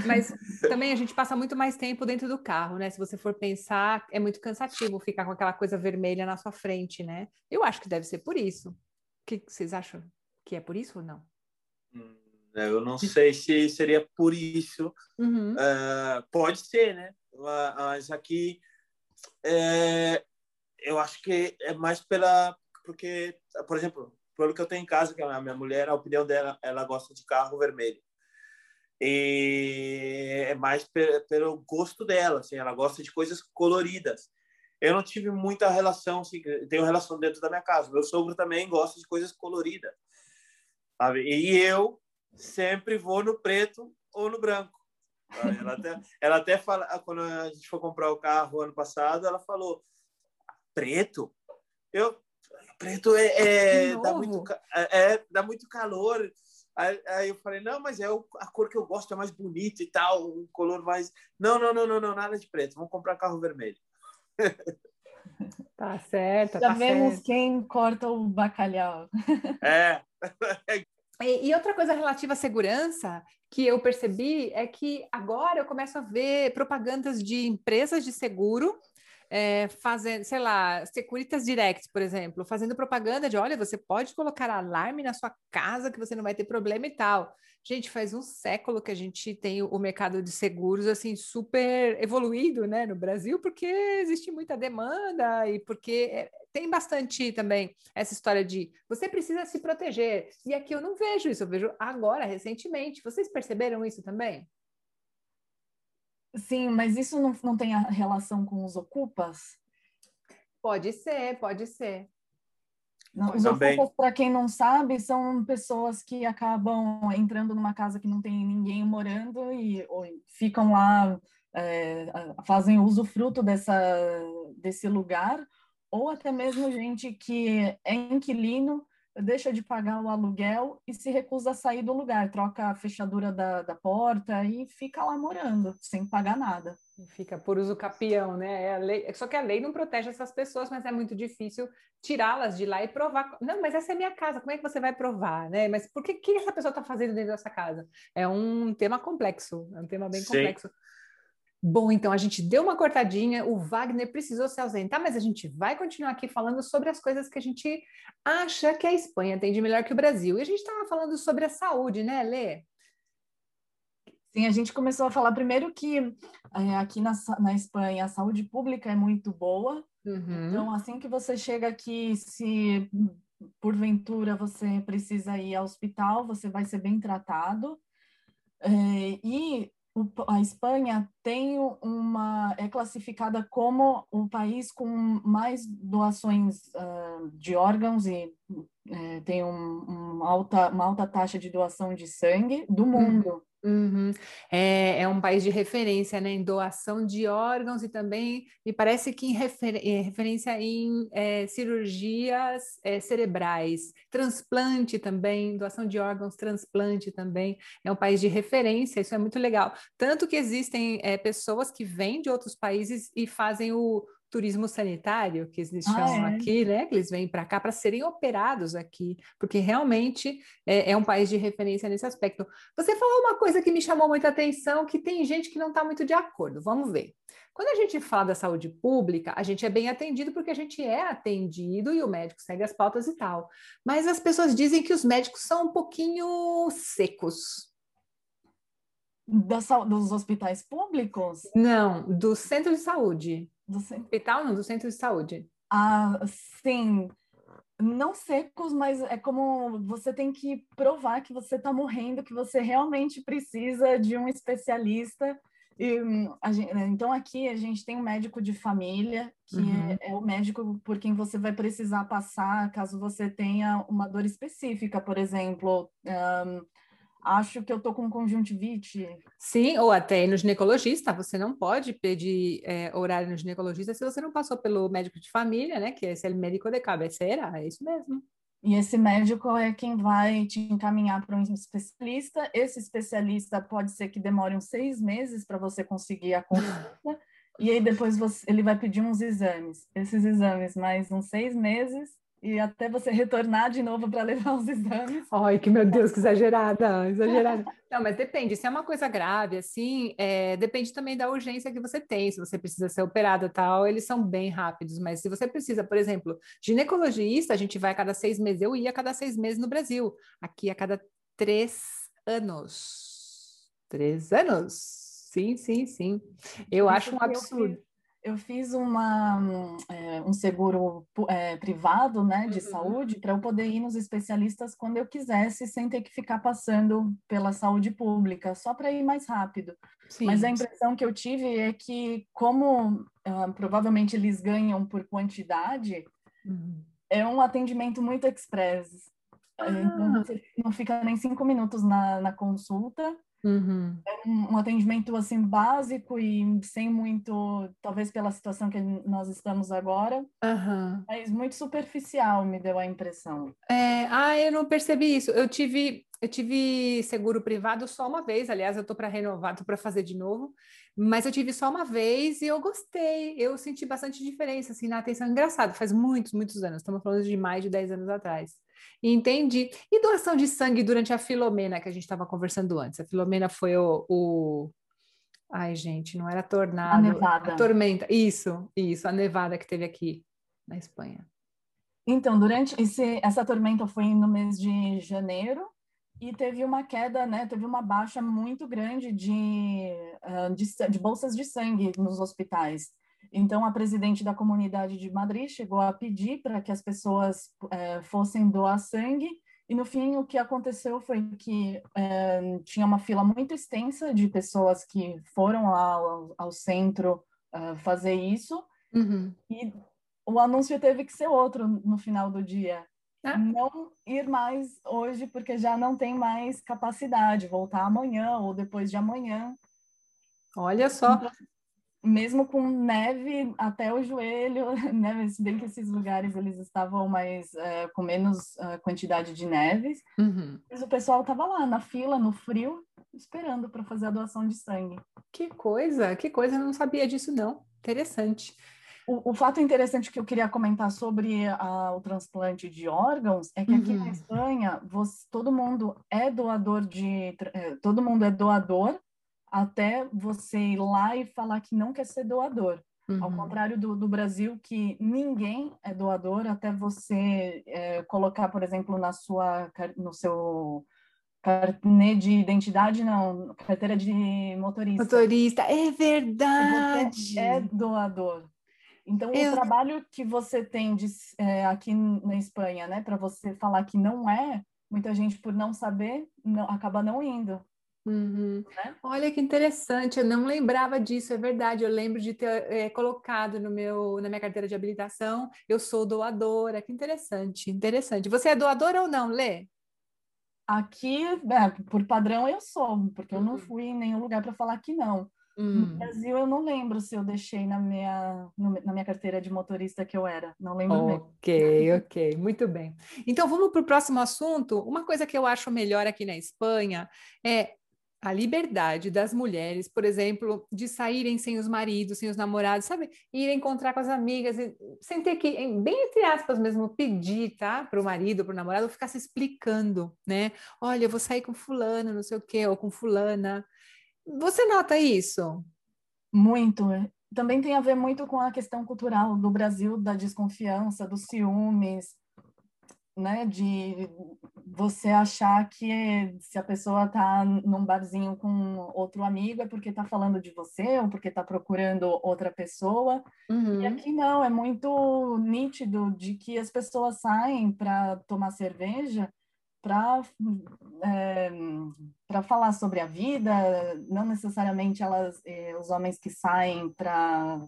Mas também a gente passa muito mais tempo dentro do carro, né? Se você for pensar, é muito cansativo ficar com aquela coisa vermelha na sua frente, né? Eu acho que deve ser por isso. O que vocês acham? Que é por isso ou não? Hum, eu não sei se seria por isso. Uhum. Uh, pode ser, né? Mas aqui é, eu acho que é mais pela porque por exemplo pelo que eu tenho em casa que é a minha mulher a opinião dela ela gosta de carro vermelho e é mais pelo gosto dela assim ela gosta de coisas coloridas eu não tive muita relação assim, tenho relação dentro da minha casa meu sogro também gosta de coisas coloridas sabe? e eu sempre vou no preto ou no branco ela até, ela até fala quando a gente foi comprar o carro ano passado ela falou preto. Eu preto é, é dá muito é, é, dá muito calor. Aí, aí, eu falei não, mas é o, a cor que eu gosto é mais bonita e tal, um color mais não, não, não, não, não, nada de preto. Vamos comprar carro vermelho. Tá certo. Já tá vemos certo. quem corta o bacalhau. É. (laughs) E, e, outra coisa relativa à segurança que eu percebi é que agora eu começo a ver propagandas de empresas de seguro é, fazendo, sei lá, Securitas Direct, por exemplo, fazendo propaganda de, olha, você pode colocar alarme na sua casa que você não vai ter problema e tal. Gente, faz um século que a gente tem o mercado de seguros assim super evoluído, né, no Brasil, porque existe muita demanda e porque é, tem bastante também essa história de você precisa se proteger. E aqui eu não vejo isso, eu vejo agora, recentemente. Vocês perceberam isso também? Sim, mas isso não, não tem a relação com os ocupas? Pode ser, pode ser. Não, os ocupas, para quem não sabe, são pessoas que acabam entrando numa casa que não tem ninguém morando e ou, ficam lá, é, fazem usufruto dessa, desse lugar, ou até mesmo gente que é inquilino deixa de pagar o aluguel e se recusa a sair do lugar, troca a fechadura da, da porta e fica lá morando, sem pagar nada. Fica por uso capião, né? É a lei... Só que a lei não protege essas pessoas, mas é muito difícil tirá-las de lá e provar. Não, mas essa é minha casa, como é que você vai provar, né? Mas por que, que essa pessoa está fazendo dentro dessa casa? É um tema complexo, é um tema bem Sim. complexo. Bom, então a gente deu uma cortadinha, o Wagner precisou se ausentar, mas a gente vai continuar aqui falando sobre as coisas que a gente acha que a Espanha tem de melhor que o Brasil. E a gente estava falando sobre a saúde, né, Lê? Sim, a gente começou a falar primeiro que é, aqui na, na Espanha a saúde pública é muito boa. Uhum. Então, assim que você chega aqui, se porventura você precisa ir ao hospital, você vai ser bem tratado. É, e a Espanha tem uma é classificada como o país com mais doações uh, de órgãos e uh, tem um, um, alta, uma alta taxa de doação de sangue do uhum. mundo. Uhum. É, é, um país de referência né, em doação de órgãos e também me parece que em refer é, referência em é, cirurgias é, cerebrais, transplante também, doação de órgãos, transplante também. É um país de referência, isso é muito legal. Tanto que existem pessoas que vêm de outros países e fazem o, turismo sanitário, que eles ah, chamam é? aqui, né? Que eles vêm para cá para serem operados aqui, porque realmente é, é, um país de referência nesse aspecto. Você falou uma coisa que me chamou muita atenção, que tem gente que não está muito de acordo. Vamos ver. Quando a gente fala da saúde pública, a gente é bem atendido porque a gente é atendido e o médico segue as pautas e tal. Mas as pessoas dizem que os médicos são um pouquinho secos. Da, dos hospitais públicos? Não, do centro de saúde. Do hospital, não, do centro de saúde. Ah, sim. Não secos, mas é como você tem que provar que você está morrendo, que você realmente precisa de um especialista e, gente, né, então, aqui a gente tem um médico de família, que uhum. é, é, o médico por quem você vai precisar passar caso você tenha uma dor específica, por exemplo. Um, acho que eu tô com conjuntivite. Sim, ou até ir no ginecologista. Você não pode pedir é, horário no ginecologista se você não passou pelo médico de família, né? Que é esse é o médico de cabeceira, é isso mesmo. E esse médico é quem vai te encaminhar para um especialista. Esse especialista pode ser que demore uns seis meses para você conseguir a consulta. (laughs) e aí depois você, ele vai pedir uns exames. Esses exames, mais uns seis meses, e até você retornar de novo para levar os exames. Ai, que meu Deus, que exagerada, exagerada. (laughs) Não, mas depende, se é uma coisa grave, assim, é, depende também da urgência que você tem, se você precisa ser operado e tal, eles são bem rápidos, mas se você precisa, por exemplo, ginecologista, a gente vai a cada seis meses, eu ia a cada seis meses no Brasil, aqui a cada três anos. Três anos? Sim, sim, sim. Eu acho um absurdo. Eu fiz uma, é, um seguro é, privado né, de uhum. saúde para eu poder ir nos especialistas quando eu quisesse, sem ter que ficar passando pela saúde pública, só para ir mais rápido. Sim. Mas a impressão que eu tive é que, como uh, provavelmente eles ganham por quantidade, uhum. é um atendimento muito express. Ah. Então, você não fica nem cinco minutos na, na consulta Uhum. É um, um, atendimento assim básico e sem muito, talvez pela situação que nós estamos agora, uhum. mas muito superficial me deu a impressão. É, ah, eu não percebi isso. Eu tive, eu tive seguro privado só uma vez. Aliás, eu tô para renovar, tô para fazer de novo. Mas eu tive só uma vez e eu gostei. Eu senti bastante diferença assim na atenção. Engraçado, faz muitos, muitos anos. Estamos falando de mais de 10 anos atrás. Entendi. E doação de sangue durante a Filomena, que a gente estava conversando antes? A Filomena foi o, o... Ai, gente, não era tornado. A nevada. A tormenta. Isso, isso, a nevada que teve aqui na Espanha. Então, durante esse, essa tormenta foi no mês de janeiro e teve uma queda, né? Teve uma baixa muito grande de, uh, de, de bolsas de sangue nos hospitais. Então, a presidente da comunidade de Madrid chegou a pedir para que as pessoas é, fossem doar sangue, e no fim, o que aconteceu foi que é, tinha uma fila muito extensa de pessoas que foram lá ao, ao centro uh, fazer isso, uhum. e o anúncio teve que ser outro no final do dia. Ah. Não ir mais hoje, porque já não tem mais capacidade, voltar amanhã ou depois de amanhã. Olha só. Mesmo com neve até o joelho, (laughs) né? Se bem que esses lugares eles estavam mais uh, com menos uh, quantidade de neves, uhum. mas o pessoal estava lá na fila, no frio, esperando para fazer a doação de sangue. Que coisa, que coisa, eu não sabia disso não. Interessante. O, o fato interessante que eu queria comentar sobre a, o transplante de órgãos é que aqui uhum. na Espanha você, todo mundo é doador de eh, todo mundo é doador até você ir lá e falar que não quer ser doador. Uhum. Ao contrário do, do, Brasil, que ninguém é doador até você é, colocar, por exemplo, na sua, no seu carnê de identidade, não, carteira de motorista. Motorista, é verdade! Você é doador. Então, Eu... o trabalho que você tem de, é, aqui na Espanha, né, para você falar que não é, muita gente, por não saber, não, acaba não indo. Uhum. Né? Olha que interessante, eu não lembrava disso, é verdade. Eu lembro de ter é, colocado no meu, na minha carteira de habilitação, eu sou doadora. Que interessante, interessante. Você é doadora ou não, Lê? Aqui, é, por padrão, eu sou, porque eu não uhum. fui em nenhum lugar para falar que não. No hum. Brasil, eu não lembro se eu deixei na minha, na minha carteira de motorista que eu era. Não lembro Ok, mesmo. ok. Muito bem. Então, vamos para o próximo assunto. Uma coisa que eu acho melhor aqui na Espanha é a liberdade das mulheres, por exemplo, de saírem sem os maridos, sem os namorados, sabe? Ir encontrar com as amigas, sem ter que, bem entre aspas mesmo, pedir, tá? Para o marido, para o namorado, ficar se explicando, né? Olha, eu vou sair com fulano, não sei o quê, ou com fulana. Você nota isso? Muito. Também tem a ver muito com a questão cultural do Brasil, da desconfiança, dos ciúmes, né, de você achar que se a pessoa está num barzinho com outro amigo é porque está falando de você ou porque está procurando outra pessoa. Uhum. E aqui não, é muito nítido de que as pessoas saem para tomar cerveja para é, para falar sobre a vida, não necessariamente elas, eh, os homens que saem para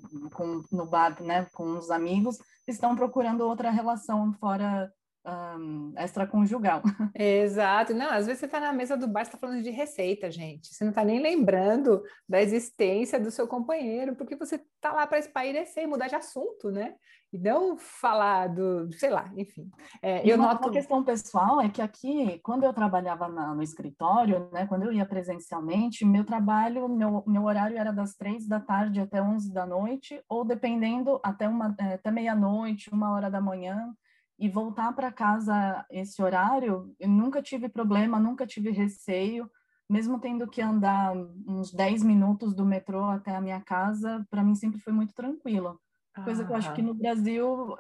no bar, né, com os amigos, estão procurando outra relação fora um, extraconjugal. (laughs) Exato. Não, às vezes você está na mesa do bar, está falando de receita, gente. Você não está nem lembrando da existência do seu companheiro, porque você está lá para espairecer e mudar de assunto, né? E não falar do, sei lá, enfim. É, eu uma, noto... uma questão pessoal é que aqui, quando eu trabalhava na, no escritório, né, quando eu ia presencialmente, meu trabalho, meu, meu horário era das três da tarde até onze da noite, ou dependendo, até, uma, é, até meia-noite, uma hora da manhã e voltar para casa esse horário, eu nunca tive problema, nunca tive receio, mesmo tendo que andar uns 10 minutos do metrô até a minha casa, para mim sempre foi muito tranquilo. Coisa ah. que eu acho que no Brasil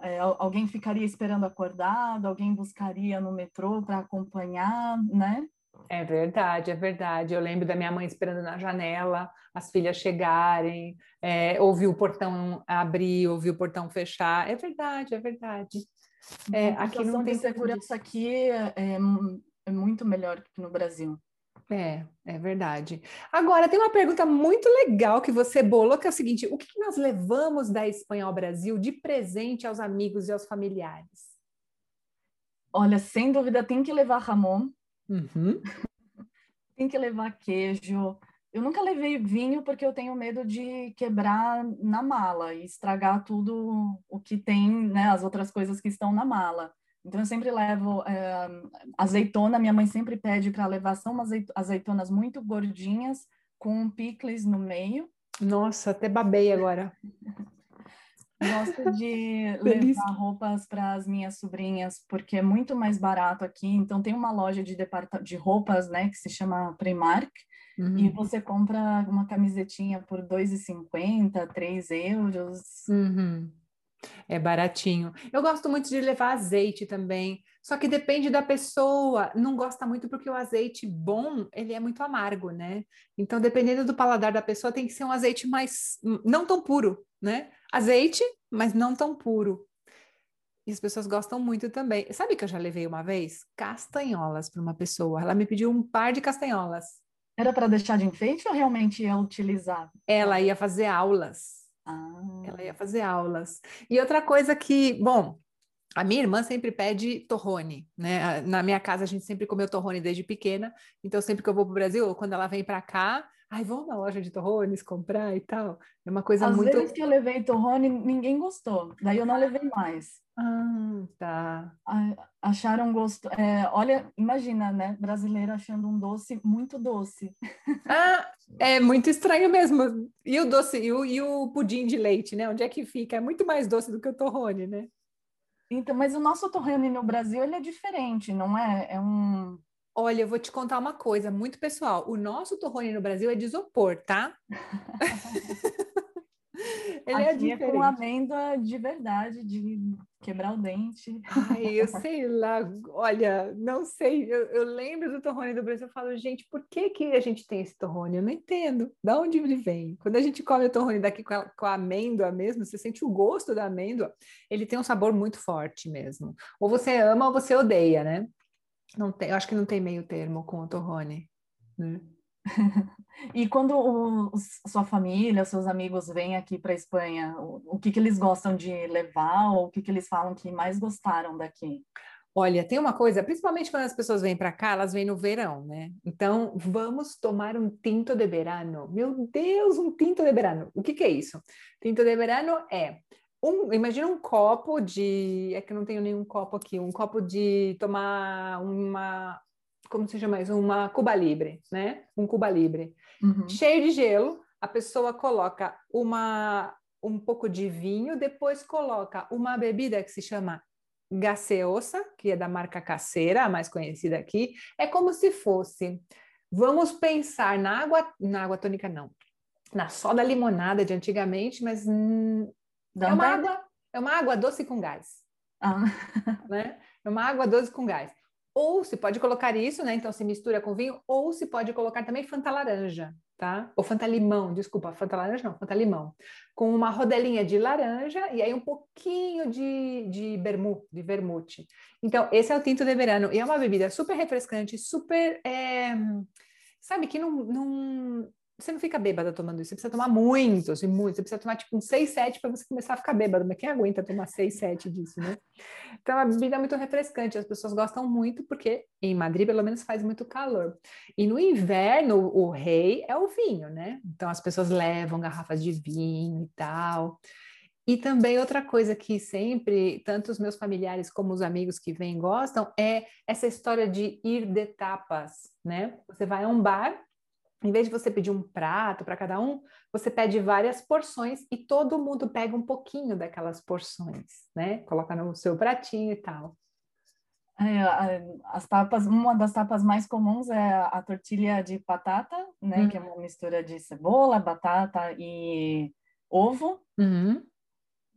é, é, alguém ficaria esperando acordado, alguém buscaria no metrô para acompanhar, né? É verdade, é verdade. Eu lembro da minha mãe esperando na janela as filhas chegarem, é, ouvir o portão abrir, ouvir o portão fechar. É verdade, é verdade. É, a aqui não tem segurança aqui é, é, é muito melhor que no Brasil. É, é verdade. Agora, tem uma pergunta muito legal que você bolou, que é o seguinte: o que nós levamos da Espanha ao Brasil de presente aos amigos e aos familiares? Olha, sem dúvida, tem que levar Ramon, Uhum. (laughs) Tem que levar queijo. Eu nunca levei vinho porque eu tenho medo de quebrar na mala e estragar tudo o que tem, né, as outras coisas que estão na mala. Então eu sempre levo é, azeitona. Minha mãe sempre pede para levar são umas azeitonas muito gordinhas com um picles no meio. Nossa, até babei agora. (laughs) Gosto de (laughs) levar roupas para as minhas sobrinhas, porque é muito mais barato aqui. Então, tem uma loja de, de roupas, né, que se chama Primark, uhum. e você compra uma camisetinha por R$ 2,50, 3 euros. Uhum. É baratinho. Eu gosto muito de levar azeite também, só que depende da pessoa. Não gosta muito porque o azeite bom, ele é muito amargo, né? Então, dependendo do paladar da pessoa, tem que ser um azeite mais não tão puro, né? Azeite, mas não tão puro. E as pessoas gostam muito também. Sabe que eu já levei uma vez castanholas para uma pessoa? Ela me pediu um par de castanholas. Era para deixar de enfeite ou realmente ia utilizar? Ela ia fazer aulas. Ah. Ela ia fazer aulas. E outra coisa que, bom, a minha irmã sempre pede torrone, né? Na minha casa a gente sempre comeu torrone desde pequena, então sempre que eu vou para o Brasil, quando ela vem para cá, ai, vamos na loja de torrones comprar e tal. É uma coisa Às muito. Às vezes que eu levei torrone, ninguém gostou, daí eu não levei mais. Ah, tá. Acharam gosto. É, olha, imagina, né? Brasileiro achando um doce muito doce. Ah, é muito estranho mesmo. E o doce, e o, e o pudim de leite, né? Onde é que fica? É muito mais doce do que o torrone, né? Então, mas o nosso torrone no Brasil ele é diferente, não é? É um. Olha, eu vou te contar uma coisa muito pessoal. O nosso torrone no Brasil é de isopor, tá? (laughs) ele é diferente. É com amêndoa de verdade, de quebrar o dente. Ai, eu sei lá, olha, não sei. Eu, eu, lembro do torrone do Brasil. Eu falo, gente, por que, que a gente tem esse torrone? Eu não entendo. Da onde ele vem? Quando a gente come o torrone daqui com a, com a amêndoa mesmo, você sente o gosto da amêndoa. Ele tem um sabor muito forte mesmo. Ou você ama ou você odeia, né? Não tem, eu acho que não tem meio termo com o torrone. Né? (laughs) e quando o, sua família, seus amigos vêm aqui para a Espanha, o, o, que, que eles gostam de levar ou o que, que eles falam que mais gostaram daqui? Olha, tem uma coisa, principalmente quando as pessoas vêm para cá, elas vêm no verão, né? Então, vamos tomar um tinto de verano. Meu Deus, um tinto de verano. O que, que é isso? Tinto de verano é um, imagina um copo de, é que eu não tenho nenhum copo aqui, um copo de tomar uma como se chama isso? Uma Cuba Libre, né? Um Cuba Libre. Uhum. Cheio de gelo, a pessoa coloca uma, um pouco de vinho, depois coloca uma bebida que se chama gaseosa, que é da marca Caseira, a mais conhecida aqui. É como se fosse, vamos pensar na água, na água tônica não, na soda limonada de antigamente, mas hum, é uma água, é uma água doce com gás. Ah. (laughs) Né? É uma água doce com gás. Ou se pode colocar isso, né? Então se mistura com vinho, ou se pode colocar também Fanta laranja, tá? Ou Fanta limão, desculpa, Fanta laranja não, Fanta limão. Com uma rodelinha de laranja e aí um pouquinho de, de bermu, de vermute. Então, esse é o tinto de verano. E é uma bebida super refrescante, super. É... Sabe, que não, não, você não fica bêbada tomando isso, você precisa tomar muito, assim, muito. Você precisa tomar tipo um 6, 7 para você começar a ficar bêbada. Mas quem aguenta tomar 6, 7 disso, né? Então a bebida é muito refrescante, as pessoas gostam muito porque em Madrid pelo menos faz muito calor. E no inverno o rei é o vinho, né? Então as pessoas levam garrafas de vinho e tal. E também outra coisa que sempre, tanto os meus familiares como os amigos que vêm gostam, é essa história de ir de tapas, né? Você vai a um bar em vez de você pedir um prato para cada um, você pede várias porções e todo mundo pega um pouquinho daquelas porções, né? Coloca no seu pratinho e tal. É, as tapas, uma das tapas mais comuns é a tortilha de batata, né? Uhum. Que é uma mistura de cebola, batata e ovo. Uhum.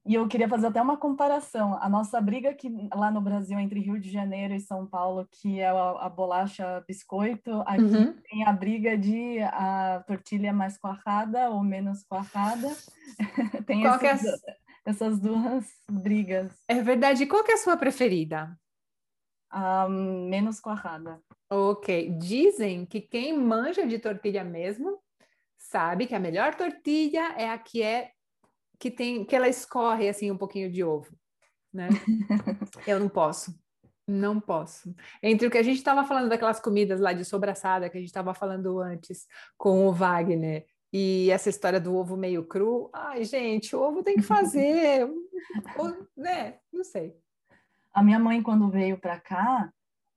E eu queria fazer até uma comparação. A nossa briga aqui lá no Brasil entre Rio de Janeiro e São Paulo, que é a, a bolacha biscoito, aqui uhum. tem a briga de a tortilha mais coarrada ou menos coarrada. (laughs) tem Qual essas, é a... essas duas brigas. É verdade. Qual que é a sua preferida? A menos coarrada. Ok. Dizem que quem manja de tortilha mesmo sabe que a melhor tortilha é a que é que tem que ela escorre assim um pouquinho de ovo, né? (laughs) Eu não posso. Não posso. Entre o que a gente estava falando daquelas comidas lá de sobraçada que a gente estava falando antes com o Wagner e essa história do ovo meio cru, ai, gente, o ovo tem que fazer, (laughs) né? Não sei. A minha mãe, quando veio para cá,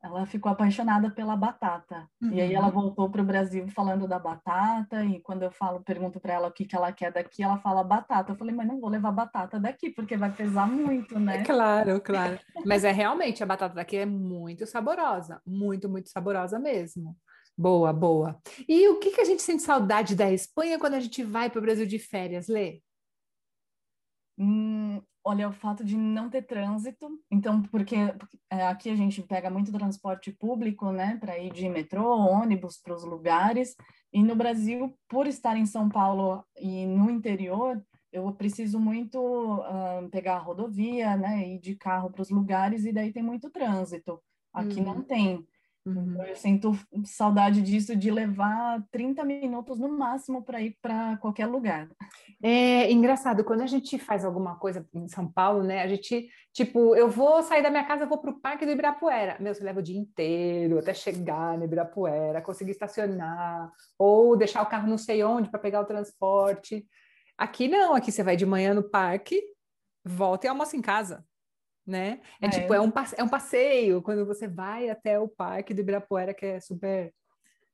ela ficou apaixonada pela batata. Uhum. E aí ela uhum. voltou para o Brasil falando da batata, e quando eu falo, pergunto para ela o que, que ela quer daqui, ela fala batata. Eu falei, mas não vou levar batata daqui, porque vai pesar muito, né? É (laughs) claro, claro. mas é realmente, a batata daqui é muito saborosa, muito, muito saborosa mesmo. Boa, boa. E o que, que a gente sente saudade da Espanha quando a gente vai para o Brasil de férias, Lê? Hum, olha, o fato de não ter trânsito, então, porque, é, aqui a gente pega muito transporte público, né, para ir de metrô, ônibus para os lugares, e no Brasil, por estar em São Paulo e no interior, eu preciso muito uh, pegar a rodovia, né, ir de carro para os lugares, e daí tem muito trânsito. Aqui uhum. não tem. Uhum. Eu sinto saudade disso, de levar 30 minutos no máximo para ir para qualquer lugar. É engraçado, quando a gente faz alguma coisa em São Paulo, né? A gente, tipo, eu vou sair da minha casa, vou para o Parque do Ibirapuera. Meu, você leva o dia inteiro até chegar no Ibirapuera, conseguir estacionar, ou deixar o carro não sei onde para pegar o transporte. Aqui não, aqui você vai de manhã no parque, volta e almoça em casa né? É, é, tipo, é um, é um passeio quando você vai até o Parque do Ibirapuera, que é super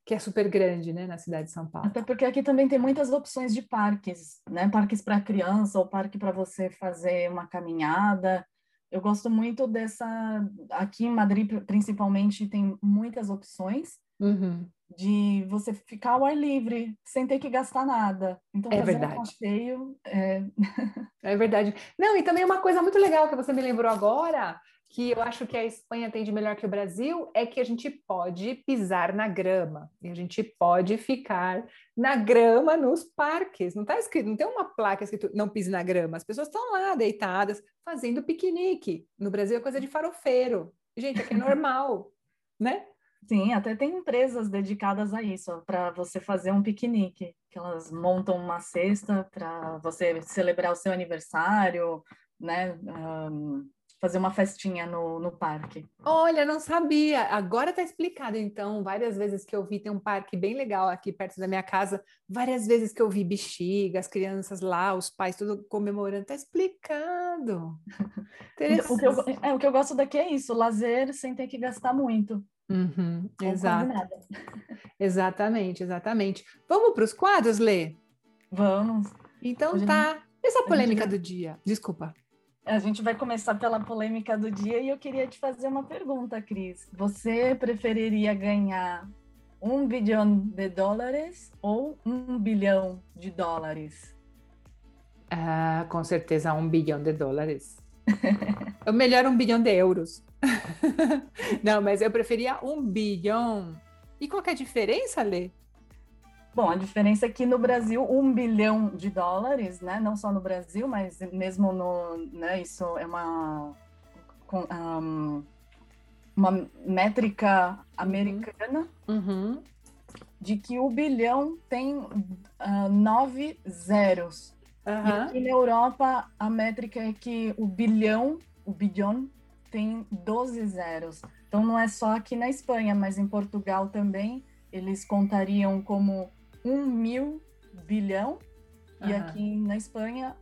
que é super grande, né, na cidade de São Paulo. Até porque aqui também tem muitas opções de parques, né? Parques para criança ou parque para você fazer uma caminhada. Eu gosto muito dessa. Aqui em Madrid, principalmente, tem muitas opções. Uhum de você ficar ao ar livre, sem ter que gastar nada. Então, é verdade. um passeio... É... (laughs) é verdade. Não, e também uma coisa muito legal que você me lembrou agora, que eu acho que a Espanha tem de melhor que o Brasil, é que a gente pode pisar na grama, e a gente pode ficar na grama nos parques. Não tá escrito, não tem uma placa escrito não pise na grama. As pessoas estão lá deitadas, fazendo piquenique. No Brasil é coisa de farofeiro. Gente, aqui é normal, né? Sim, até tem empresas dedicadas a isso, para você fazer um piquenique, que elas montam uma cesta para você celebrar o seu aniversário, né? Um, fazer uma festinha no, no parque. Olha, não sabia. Agora está explicado, então. Várias vezes que eu vi, tem um parque bem legal aqui perto da minha casa. Várias vezes que eu vi bexiga, as crianças lá, os pais tudo comemorando. Está explicado. (laughs) o, que eu, é, o que eu gosto daqui é isso, lazer sem ter que gastar muito. Uhum, exato. Exatamente, exatamente. Vamos para os quadros, Lê? Vamos. Então Hoje tá. Gente... Essa polêmica do dia. Desculpa. A gente vai começar pela polêmica do dia e eu queria te fazer uma pergunta, Cris. Você preferiria ganhar um bilhão de dólares ou um bilhão de dólares? Ah, com certeza um bilhão de dólares. (laughs) é melhor um bilhão de euros. (laughs) Não, mas eu preferia um bilhão. E qual é a diferença, Lê? Bom, a diferença é que no Brasil, um bilhão de dólares, né? Não só no Brasil, mas mesmo no. Né, isso é uma. Um, uma métrica americana uhum. de que o bilhão tem uh, nove zeros. Uhum. E aqui na Europa, a métrica é que o bilhão, o bilhão, tem 12 zeros. Então não é só aqui na Espanha, mas em Portugal também eles contariam como um mil bilhão uhum. e aqui na Espanha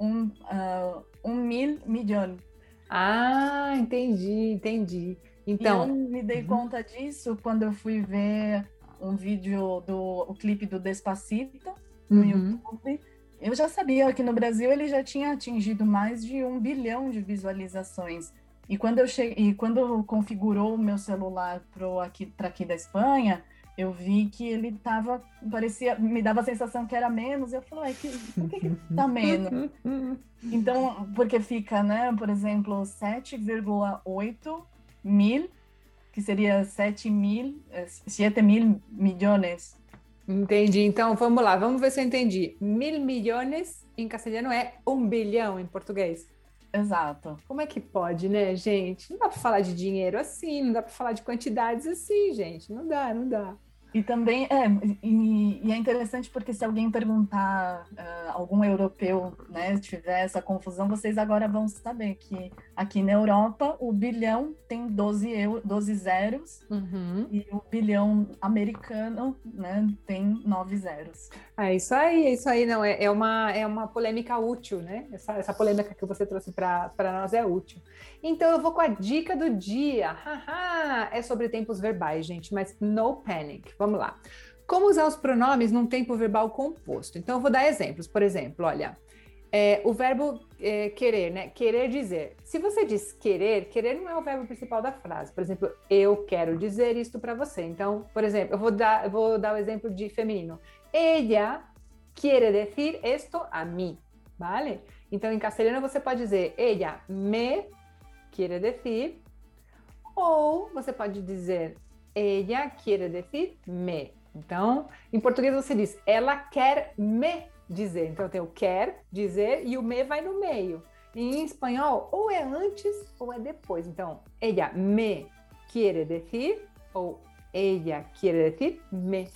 um, uh, um mil milhão. Ah, entendi, entendi. Então, e eu me dei uhum. conta disso quando eu fui ver um vídeo do o clipe do Despacito no uhum. YouTube. Eu já sabia que no Brasil ele já tinha atingido mais de um bilhão de visualizações. E quando eu cheguei, e quando configurou o meu celular para aqui, aqui da Espanha, eu vi que ele tava, parecia, me dava a sensação que era menos, eu falei, que, por que, que tá menos? (laughs) Então, porque fica, né, por exemplo, 7,8 mil, que seria 7 mil, 7 mil milhões. Entendi, então vamos lá, vamos ver se eu entendi. Mil milhões em castelhano é um bilhão em português. Exato. Como é que pode, né, gente? Não dá para falar de dinheiro assim, não dá para falar de quantidades assim, gente. Não dá, não dá. E também é, e, e, é interessante porque se alguém perguntar, uh, algum europeu, né, tiver essa confusão, vocês agora vão saber que aqui na Europa o bilhão tem 12, eu, 12 zeros uhum. e o bilhão americano, né, tem 9 zeros. É isso aí, é isso aí, não, é, é, uma, é uma polêmica útil, né? Essa, essa polêmica que você trouxe para nós é útil. Então eu vou com a dica do dia. Haha, é sobre tempos verbais, gente, mas no panic. Vamos lá. Como usar os pronomes num tempo verbal composto? Então eu vou dar exemplos. Por exemplo, olha, é, o verbo é, querer, né? Querer dizer. Se você diz querer, querer não é o verbo principal da frase. Por exemplo, eu quero dizer isto para você. Então, por exemplo, eu vou dar, eu vou dar o exemplo de feminino. Ella quiere decir esto a mí, vale? Então, em castelhano você pode dizer ella me quiere decir, ou você pode dizer ella quiere decir me. Então, em português você diz ela quer me dizer. Então, tem o quer dizer e o me vai no meio. Em espanhol, ou é antes ou é depois. Então, ella me quiere decir ou ella quiere decir me,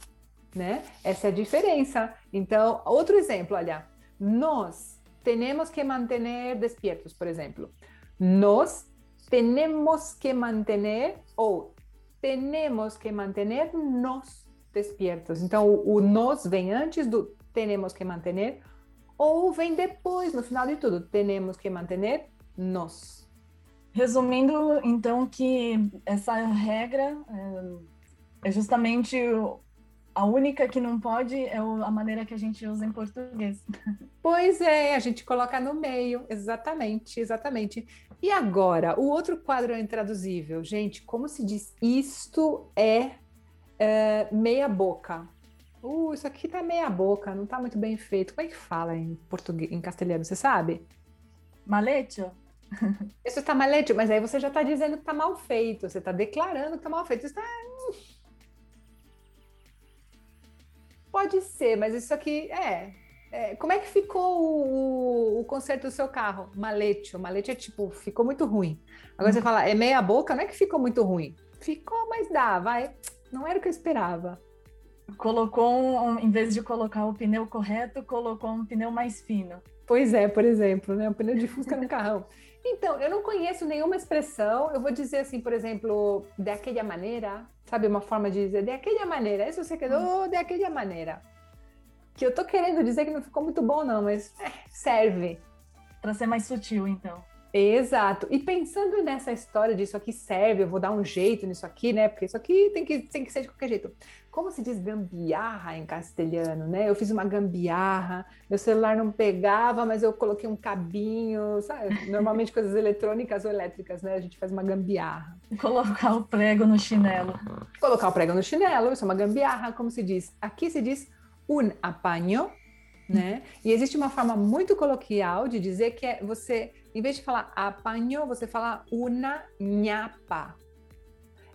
né? Essa é a diferença. Então, outro exemplo, olha, nós temos que manter despiertos, por exemplo. Nós temos que manter ou temos que mantener-nos despiertos. Então, o, o nós vem antes do temos que manter ou vem depois, no final de tudo, temos que manter nos. Resumindo, então, que essa regra é, é justamente a única que não pode é a maneira que a gente usa em português. (laughs) Pois é, a gente coloca no meio, exatamente, exatamente. E agora, o outro quadro é intraduzível. Gente, como se diz isto é, é meia boca? Uh, isso aqui tá meia boca, não tá muito bem feito. Como é que fala em português, em castelhano, você sabe? Malecho? (laughs) Isso está malecho, mas aí você já está dizendo que tá mal feito, você está declarando que tá mal feito. Isso tá... Pode ser, mas isso aqui é. é como é que ficou o, o, conserto do seu carro? Malete. O malete é tipo, ficou muito ruim. Agora você fala, é meia boca, não é que ficou muito ruim. Ficou, mas dá, vai. Não era o que eu esperava. Colocou, um, em vez de colocar o pneu correto, colocou um pneu mais fino. Pois é, por exemplo, né? O pneu de fusca no carrão. (laughs) Então, eu não conheço nenhuma expressão. Eu vou dizer assim, por exemplo, de aquela maneira, sabe? Uma forma de dizer de aquela maneira. Isso você quedou de aquela maneira. Que eu tô querendo dizer que não ficou muito bom, não, mas é, serve. Para ser mais sutil, então. Exato. E pensando nessa história disso aqui serve, eu vou dar um jeito nisso aqui, né? Porque isso aqui tem que, tem que ser de qualquer jeito. Como se diz gambiarra em castelhano, né? Eu fiz uma gambiarra, meu celular não pegava, mas eu coloquei um cabinho, sabe? Normalmente (laughs) coisas eletrônicas ou elétricas, né? A gente faz uma gambiarra. Colocar o prego no chinelo. Colocar o prego no chinelo, isso é uma gambiarra, como se diz. Aqui se diz un apanho, né? E existe uma forma muito coloquial de dizer que é você em vez de falar apanhou, você fala una ñapa.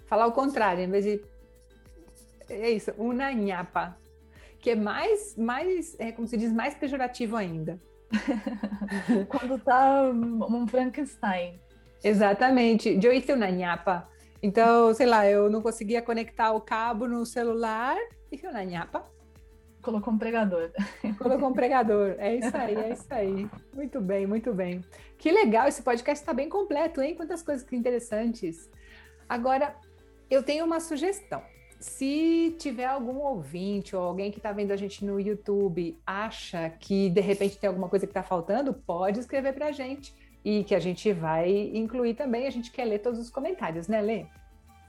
Falar o contrário, em vez de. É isso, una. Que é mais, mais é, como se diz, mais pejorativo ainda. (laughs) Quando tá um Frankenstein. Exatamente. Eu hice una ñapa. Então, sei lá, eu não conseguia conectar o cabo no celular. Hice una ñapa. Colocou um pregador. Colocou um (laughs) pregador. É isso aí, é isso aí. Muito bem, muito bem. Que legal, esse podcast está bem completo, hein? Quantas coisas interessantes. Agora, eu tenho uma sugestão. Se tiver algum ouvinte ou alguém que está vendo a gente no YouTube acha que de repente tem alguma coisa que está faltando, pode escrever para a gente e que a gente vai incluir também. A gente quer ler todos os comentários, né, Lê?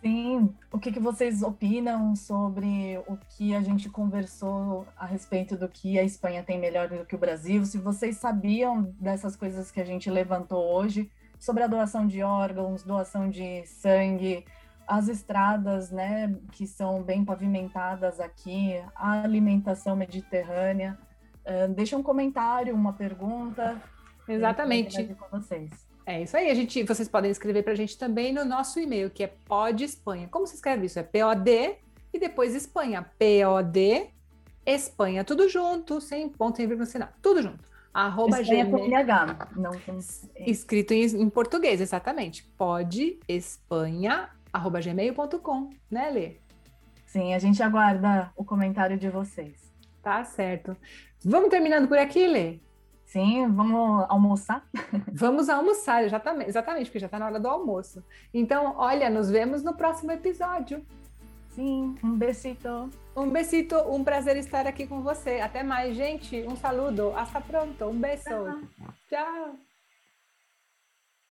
Sim, o que, que vocês opinam sobre o que a gente conversou a respeito do que a Espanha tem melhor do que o Brasil? Se vocês sabiam dessas coisas que a gente levantou hoje, sobre a doação de órgãos, doação de sangue, as estradas, né, que são bem pavimentadas aqui, a alimentação mediterrânea. Uh, deixa um comentário, uma pergunta. Exatamente. Com vocês. É isso aí. A gente, vocês podem escrever para a gente também no nosso e-mail, que é pod Espanha. Como se escreve isso? É P-O-D e depois Espanha. P-O-D Espanha. Tudo junto, sem ponto, sem vírgula, sinal. Tudo junto. Arroba Espanha gmail. com não com... Escrito em, em, português, exatamente. Pode Espanha, arroba gmail.com, né, Lê? Sim, a gente aguarda o comentário de vocês. Tá certo. Vamos terminando por aqui, Lê? Sim, vamos almoçar? (laughs) Vamos almoçar, exatamente, exatamente porque já está na hora do almoço. Então, olha, nos vemos no próximo episódio. Sim, um besito. Um besito, um prazer estar aqui com você. Até mais, gente. Um saludo. Hasta pronto. Um beijo. Tchau. Tchau.